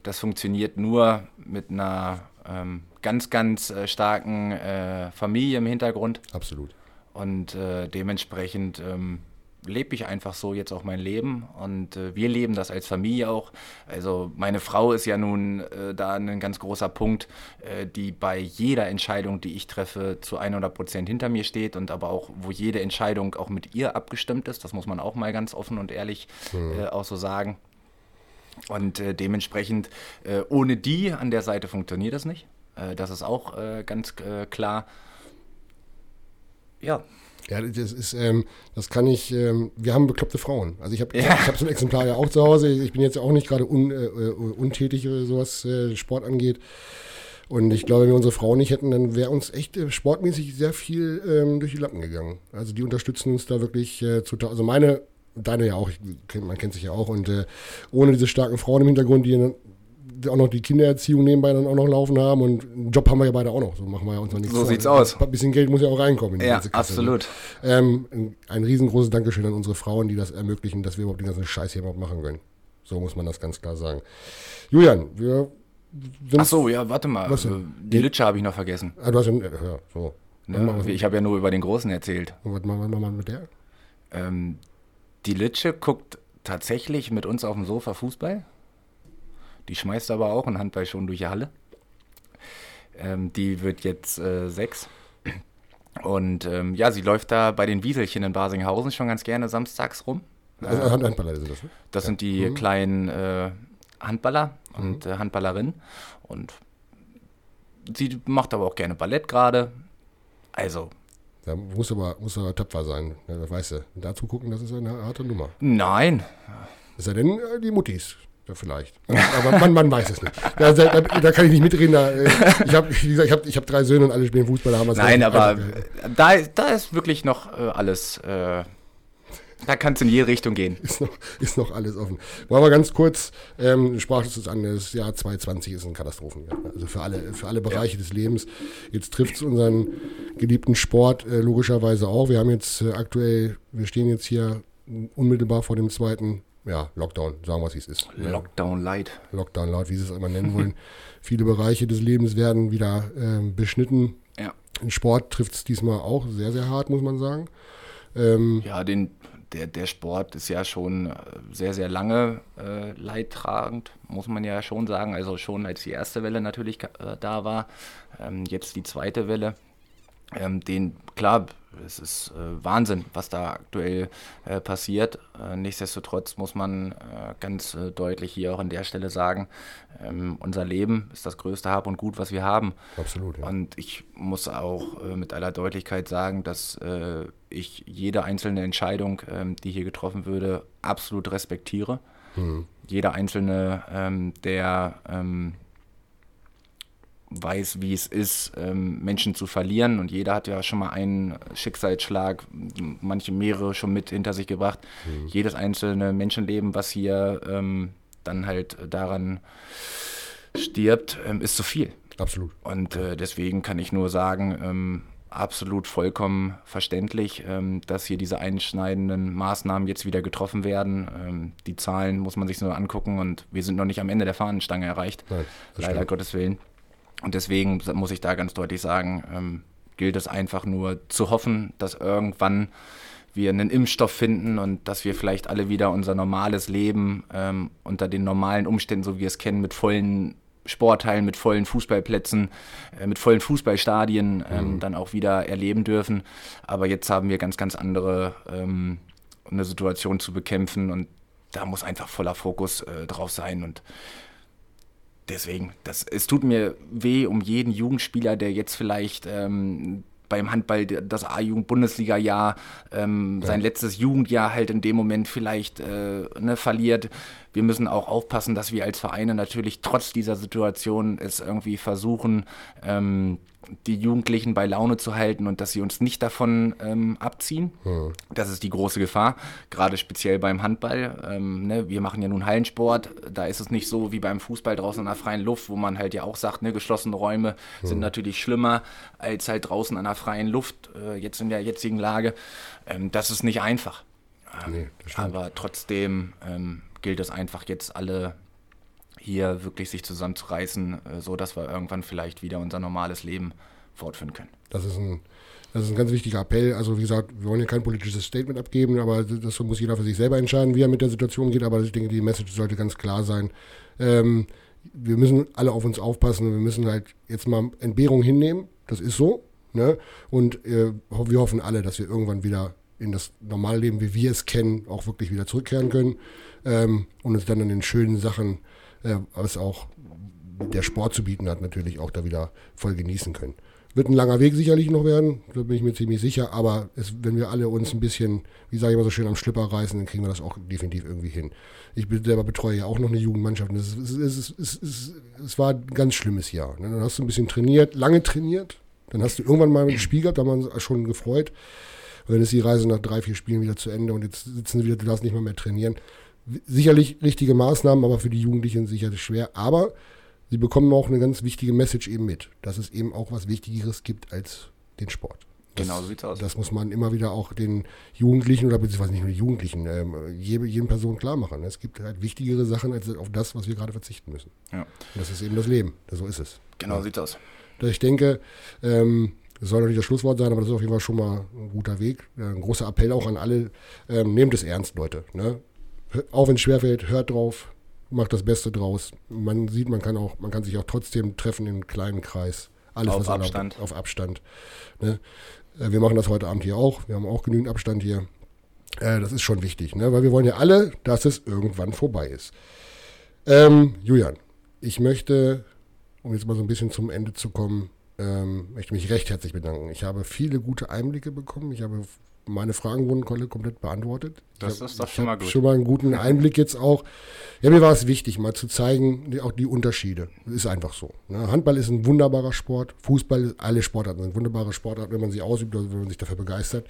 das funktioniert nur mit einer ähm, ganz, ganz äh, starken äh, Familie im Hintergrund. Absolut. Und äh, dementsprechend ähm, lebe ich einfach so jetzt auch mein Leben und äh, wir leben das als Familie auch. Also meine Frau ist ja nun äh, da ein ganz großer Punkt, äh, die bei jeder Entscheidung, die ich treffe, zu 100 Prozent hinter mir steht und aber auch, wo jede Entscheidung auch mit ihr abgestimmt ist. Das muss man auch mal ganz offen und ehrlich mhm. auch so sagen. Und äh, dementsprechend, äh, ohne die an der Seite funktioniert das nicht. Äh, das ist auch ganz klar. Ja. Ja, das ist, ähm, das kann ich, ähm, wir haben bekloppte Frauen. Also ich habe ja. ich hab so ein Exemplar ja auch zu Hause. Ich bin jetzt auch nicht gerade un, äh, äh untätig, was äh, Sport angeht. Und ich glaube, wenn wir unsere Frauen nicht hätten, dann wäre uns echt äh, sportmäßig sehr viel ähm, durch die Lappen gegangen. Also die unterstützen uns da wirklich äh, zu. Also meine, deine ja auch, man kennt sich ja auch. Und äh, ohne diese starken Frauen im Hintergrund, die auch noch die Kindererziehung nebenbei dann auch noch laufen haben und einen Job haben wir ja beide auch noch. So machen wir ja uns noch nichts So vor. sieht's aus. Ein bisschen Geld muss ja auch reinkommen. ja, Kasse, ne? absolut. Ne? Ähm, ein, riesengroßes Dankeschön an unsere Frauen, die das ermöglichen, dass wir überhaupt den ganzen Scheiß hier überhaupt machen können. So muss man das ganz klar sagen. Julian, wir Ach so, ja, warte mal. Also, die Lütsche habe ich noch vergessen. Ah, du hast ja, ja so. Ne, ich habe ja nur über den Großen erzählt. Und was machen wir mal mit der? Ähm, die Litsche guckt tatsächlich mit uns auf dem Sofa Fußball. Die schmeißt aber auch einen Handball schon durch die Halle. Ähm, die wird jetzt äh, sechs. Und ähm, ja, sie läuft da bei den Wieselchen in Basinghausen schon ganz gerne samstags rum. Also äh, Handballer sind das, ne? Das ja. sind die mhm. kleinen äh, Handballer und mhm. äh, Handballerinnen. Und sie macht aber auch gerne Ballett gerade. Also. Da muss aber, muss aber tapfer sein, ja, das weißt du. Dazu gucken, das ist eine harte Nummer. Nein. Ist ja denn äh, die Muttis. Ja, vielleicht. Aber man, man weiß es nicht. Da, da, da, kann ich nicht mitreden. Da, äh, ich habe ich hab, ich hab drei Söhne und alle spielen Fußball. Da Nein, aber da, da ist wirklich noch äh, alles. Äh, da kann es in jede Richtung gehen. Ist noch, ist noch alles offen. Wollen wir ganz kurz, ähm, du sprachst es an, das Jahr 2020 ist ein Katastrophenjahr. Also für alle, für alle Bereiche ja. des Lebens. Jetzt trifft es unseren geliebten Sport äh, logischerweise auch. Wir haben jetzt äh, aktuell, wir stehen jetzt hier unmittelbar vor dem zweiten ja, Lockdown, sagen wir, wie es ist. Lockdown Light. Lockdown Light, wie sie es immer nennen wollen. Viele Bereiche des Lebens werden wieder äh, beschnitten. Ja. Sport trifft es diesmal auch sehr, sehr hart, muss man sagen. Ähm, ja, den, der, der Sport ist ja schon äh, sehr, sehr lange äh, leidtragend, muss man ja schon sagen. Also schon als die erste Welle natürlich äh, da war, ähm, jetzt die zweite Welle. Ähm, den, klar, es ist äh, Wahnsinn, was da aktuell äh, passiert. Äh, nichtsdestotrotz muss man äh, ganz äh, deutlich hier auch an der Stelle sagen, ähm, unser Leben ist das größte Hab und Gut, was wir haben. Absolut. Ja. Und ich muss auch äh, mit aller Deutlichkeit sagen, dass ich jede einzelne Entscheidung, ähm, die hier getroffen würde, absolut respektiere. Mhm. Jeder einzelne, ähm, der ähm, weiß, wie es ist, ähm, Menschen zu verlieren. Und jeder hat ja schon mal einen Schicksalsschlag, manche mehrere schon mit hinter sich gebracht. Mhm. Jedes einzelne Menschenleben, was hier ähm, dann halt daran stirbt, ähm, ist zu viel. Absolut. Und äh, deswegen kann ich nur sagen, ähm, absolut vollkommen verständlich, ähm, dass hier diese einschneidenden Maßnahmen jetzt wieder getroffen werden. Ähm, die Zahlen muss man sich nur angucken und wir sind noch nicht am Ende der Fahnenstange erreicht. Nein, leider stimmt. Gottes Willen. Und deswegen muss ich da ganz deutlich sagen, ähm, gilt es einfach nur zu hoffen, dass irgendwann wir einen Impfstoff finden und dass wir vielleicht alle wieder unser normales Leben ähm, unter den normalen Umständen, so wie wir es kennen, mit vollen Sporthallen, mit vollen Fußballplätzen, äh, mit vollen Fußballstadien ähm, mhm. dann auch wieder erleben dürfen. Aber jetzt haben wir ganz, ganz andere ähm, eine Situation zu bekämpfen und da muss einfach voller Fokus äh, drauf sein und deswegen, das, es tut mir weh um jeden Jugendspieler, der jetzt vielleicht ähm, beim Handball das A-Jugend-Bundesliga-Jahr ähm, ja. sein letztes Jugendjahr halt in dem Moment vielleicht äh, ne, verliert. Wir müssen auch aufpassen, dass wir als Vereine natürlich trotz dieser Situation es irgendwie versuchen, ähm, die Jugendlichen bei Laune zu halten und dass sie uns nicht davon ähm, abziehen. Mhm. Das ist die große Gefahr, gerade speziell beim Handball. Ähm, ne, wir machen ja nun Hallensport, da ist es nicht so wie beim Fußball draußen in der freien Luft, wo man halt ja auch sagt, ne, geschlossene Räume mhm. sind natürlich schlimmer als halt draußen an der freien Luft, äh, jetzt in der jetzigen Lage. Ähm, das ist nicht einfach. Nee, aber trotzdem ähm, gilt es einfach jetzt alle hier wirklich sich zusammenzureißen, äh, so dass wir irgendwann vielleicht wieder unser normales Leben fortführen können. Das ist ein, das ist ein ganz wichtiger Appell. Also wie gesagt, wir wollen hier kein politisches Statement abgeben, aber das muss jeder für sich selber entscheiden, wie er mit der Situation geht. Aber ich denke, die Message sollte ganz klar sein. Ähm, wir müssen alle auf uns aufpassen. Wir müssen halt jetzt mal Entbehrung hinnehmen. Das ist so. Ne? Und äh, wir hoffen alle, dass wir irgendwann wieder in das Normalleben, wie wir es kennen, auch wirklich wieder zurückkehren können ähm, und uns dann an den schönen Sachen äh, was auch der Sport zu bieten hat, natürlich auch da wieder voll genießen können. Wird ein langer Weg sicherlich noch werden, da bin ich mir ziemlich sicher, aber es, wenn wir alle uns ein bisschen, wie sage ich immer so schön, am Schlipper reißen, dann kriegen wir das auch definitiv irgendwie hin. Ich selber betreue ja auch noch eine Jugendmannschaft und es, es, es, es war ein ganz schlimmes Jahr. Ne? Dann hast du ein bisschen trainiert, lange trainiert, dann hast du irgendwann mal ein gehabt, da haben wir uns schon gefreut. Und dann ist die Reise nach drei, vier Spielen wieder zu Ende und jetzt sitzen sie wieder, du darfst nicht mal mehr trainieren sicherlich richtige Maßnahmen, aber für die Jugendlichen sicherlich schwer. Aber sie bekommen auch eine ganz wichtige Message eben mit, dass es eben auch was Wichtigeres gibt als den Sport. Das, genau so sieht's aus. Das muss man immer wieder auch den Jugendlichen oder beziehungsweise nicht nur den Jugendlichen, ähm, jedem, jedem Person klar machen. Es gibt halt wichtigere Sachen als auf das, was wir gerade verzichten müssen. Ja. Und das ist eben das Leben. So ist es. Genau ja. sieht's aus. Ich denke, ähm, das soll natürlich das Schlusswort sein, aber das ist auf jeden Fall schon mal ein guter Weg. Ein großer Appell auch an alle, ähm, nehmt es ernst, Leute. Ne? Auch wenn es schwerfällt, hört drauf, macht das Beste draus. Man sieht, man kann auch, man kann sich auch trotzdem treffen in einem kleinen Kreis. Alles auf Abstand. Erlaubt, auf Abstand. Ne? Äh, wir machen das heute Abend hier auch. Wir haben auch genügend Abstand hier. Äh, das ist schon wichtig, ne? weil wir wollen ja alle, dass es irgendwann vorbei ist. Ähm, Julian, ich möchte, um jetzt mal so ein bisschen zum Ende zu kommen, ähm, möchte mich recht herzlich bedanken. Ich habe viele gute Einblicke bekommen. Ich habe meine Fragen wurden komplett beantwortet. Das hab, ist doch schon mal gut. Schon mal einen guten Einblick jetzt auch. Ja, mir war es wichtig, mal zu zeigen, auch die Unterschiede. Ist einfach so. Ne? Handball ist ein wunderbarer Sport. Fußball, alle Sportarten sind wunderbare Sportarten, wenn man sie ausübt, oder wenn man sich dafür begeistert.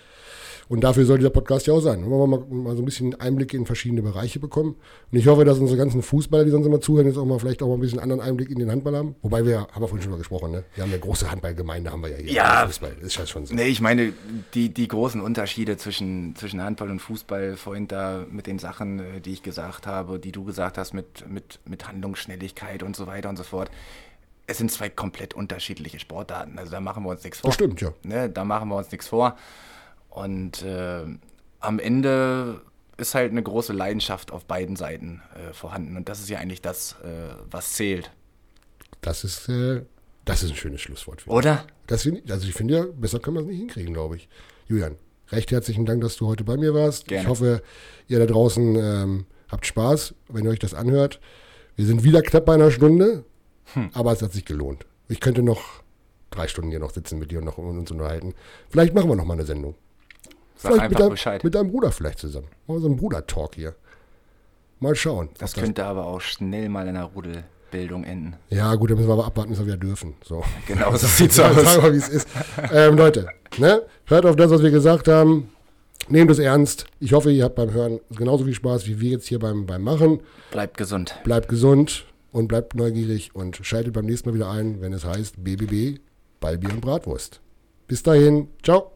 Und dafür soll dieser Podcast ja auch sein. Wenn wir mal, mal so ein bisschen Einblicke in verschiedene Bereiche bekommen. Und ich hoffe, dass unsere ganzen Fußballer, die sonst immer zuhören, jetzt auch mal vielleicht auch mal ein bisschen anderen Einblick in den Handball haben. Wobei wir, haben wir vorhin schon mal gesprochen, ne? Wir haben eine große Handballgemeinde, haben wir ja hier. Ja, Fußball. Das ist ja schon so. Nee, ich meine, die, die großen Unterschiede zwischen, zwischen Handball und Fußball, vorhin da mit den Sachen, äh, die ich gesagt habe, die du gesagt hast, mit, mit, mit Handlungsschnelligkeit und so weiter und so fort es sind zwei komplett unterschiedliche Sportarten. Also da machen wir uns nichts vor. Das stimmt, ja. Ne, da machen wir uns nichts vor. Und äh, am Ende ist halt eine große Leidenschaft auf beiden Seiten äh, vorhanden. Und das ist ja eigentlich das, äh, was zählt. Das ist, äh, das ist ein schönes Schlusswort. Oder? Das also ich finde ja, besser können wir es nicht hinkriegen, glaube ich. Julian, recht herzlichen Dank, dass du heute bei mir warst. Gerne. Ich hoffe, ihr da draußen ähm, habt Spaß, wenn ihr euch das anhört. Wir sind wieder knapp bei einer Stunde, hm. aber es hat sich gelohnt. Ich könnte noch drei Stunden hier noch sitzen mit dir und noch uns unterhalten. Vielleicht machen wir noch mal eine Sendung. Sag vielleicht einfach mit, dein, Bescheid. mit deinem Bruder vielleicht zusammen. Machen wir so einen Bruder-Talk hier. Mal schauen. Das ob könnte aber auch schnell mal in einer Rudelbildung enden. Ja, gut, dann müssen wir aber abwarten, bis wir wieder dürfen. So. Genau, so sieht's Sagen aus. wir mal, wie es ist. Ähm, Leute, ne? hört auf das, was wir gesagt haben. Nehmt es ernst. Ich hoffe, ihr habt beim Hören genauso viel Spaß wie wir jetzt hier beim, beim Machen. Bleibt gesund. Bleibt gesund und bleibt neugierig und schaltet beim nächsten Mal wieder ein, wenn es heißt BBB, Ballbier und Bratwurst. Bis dahin, ciao.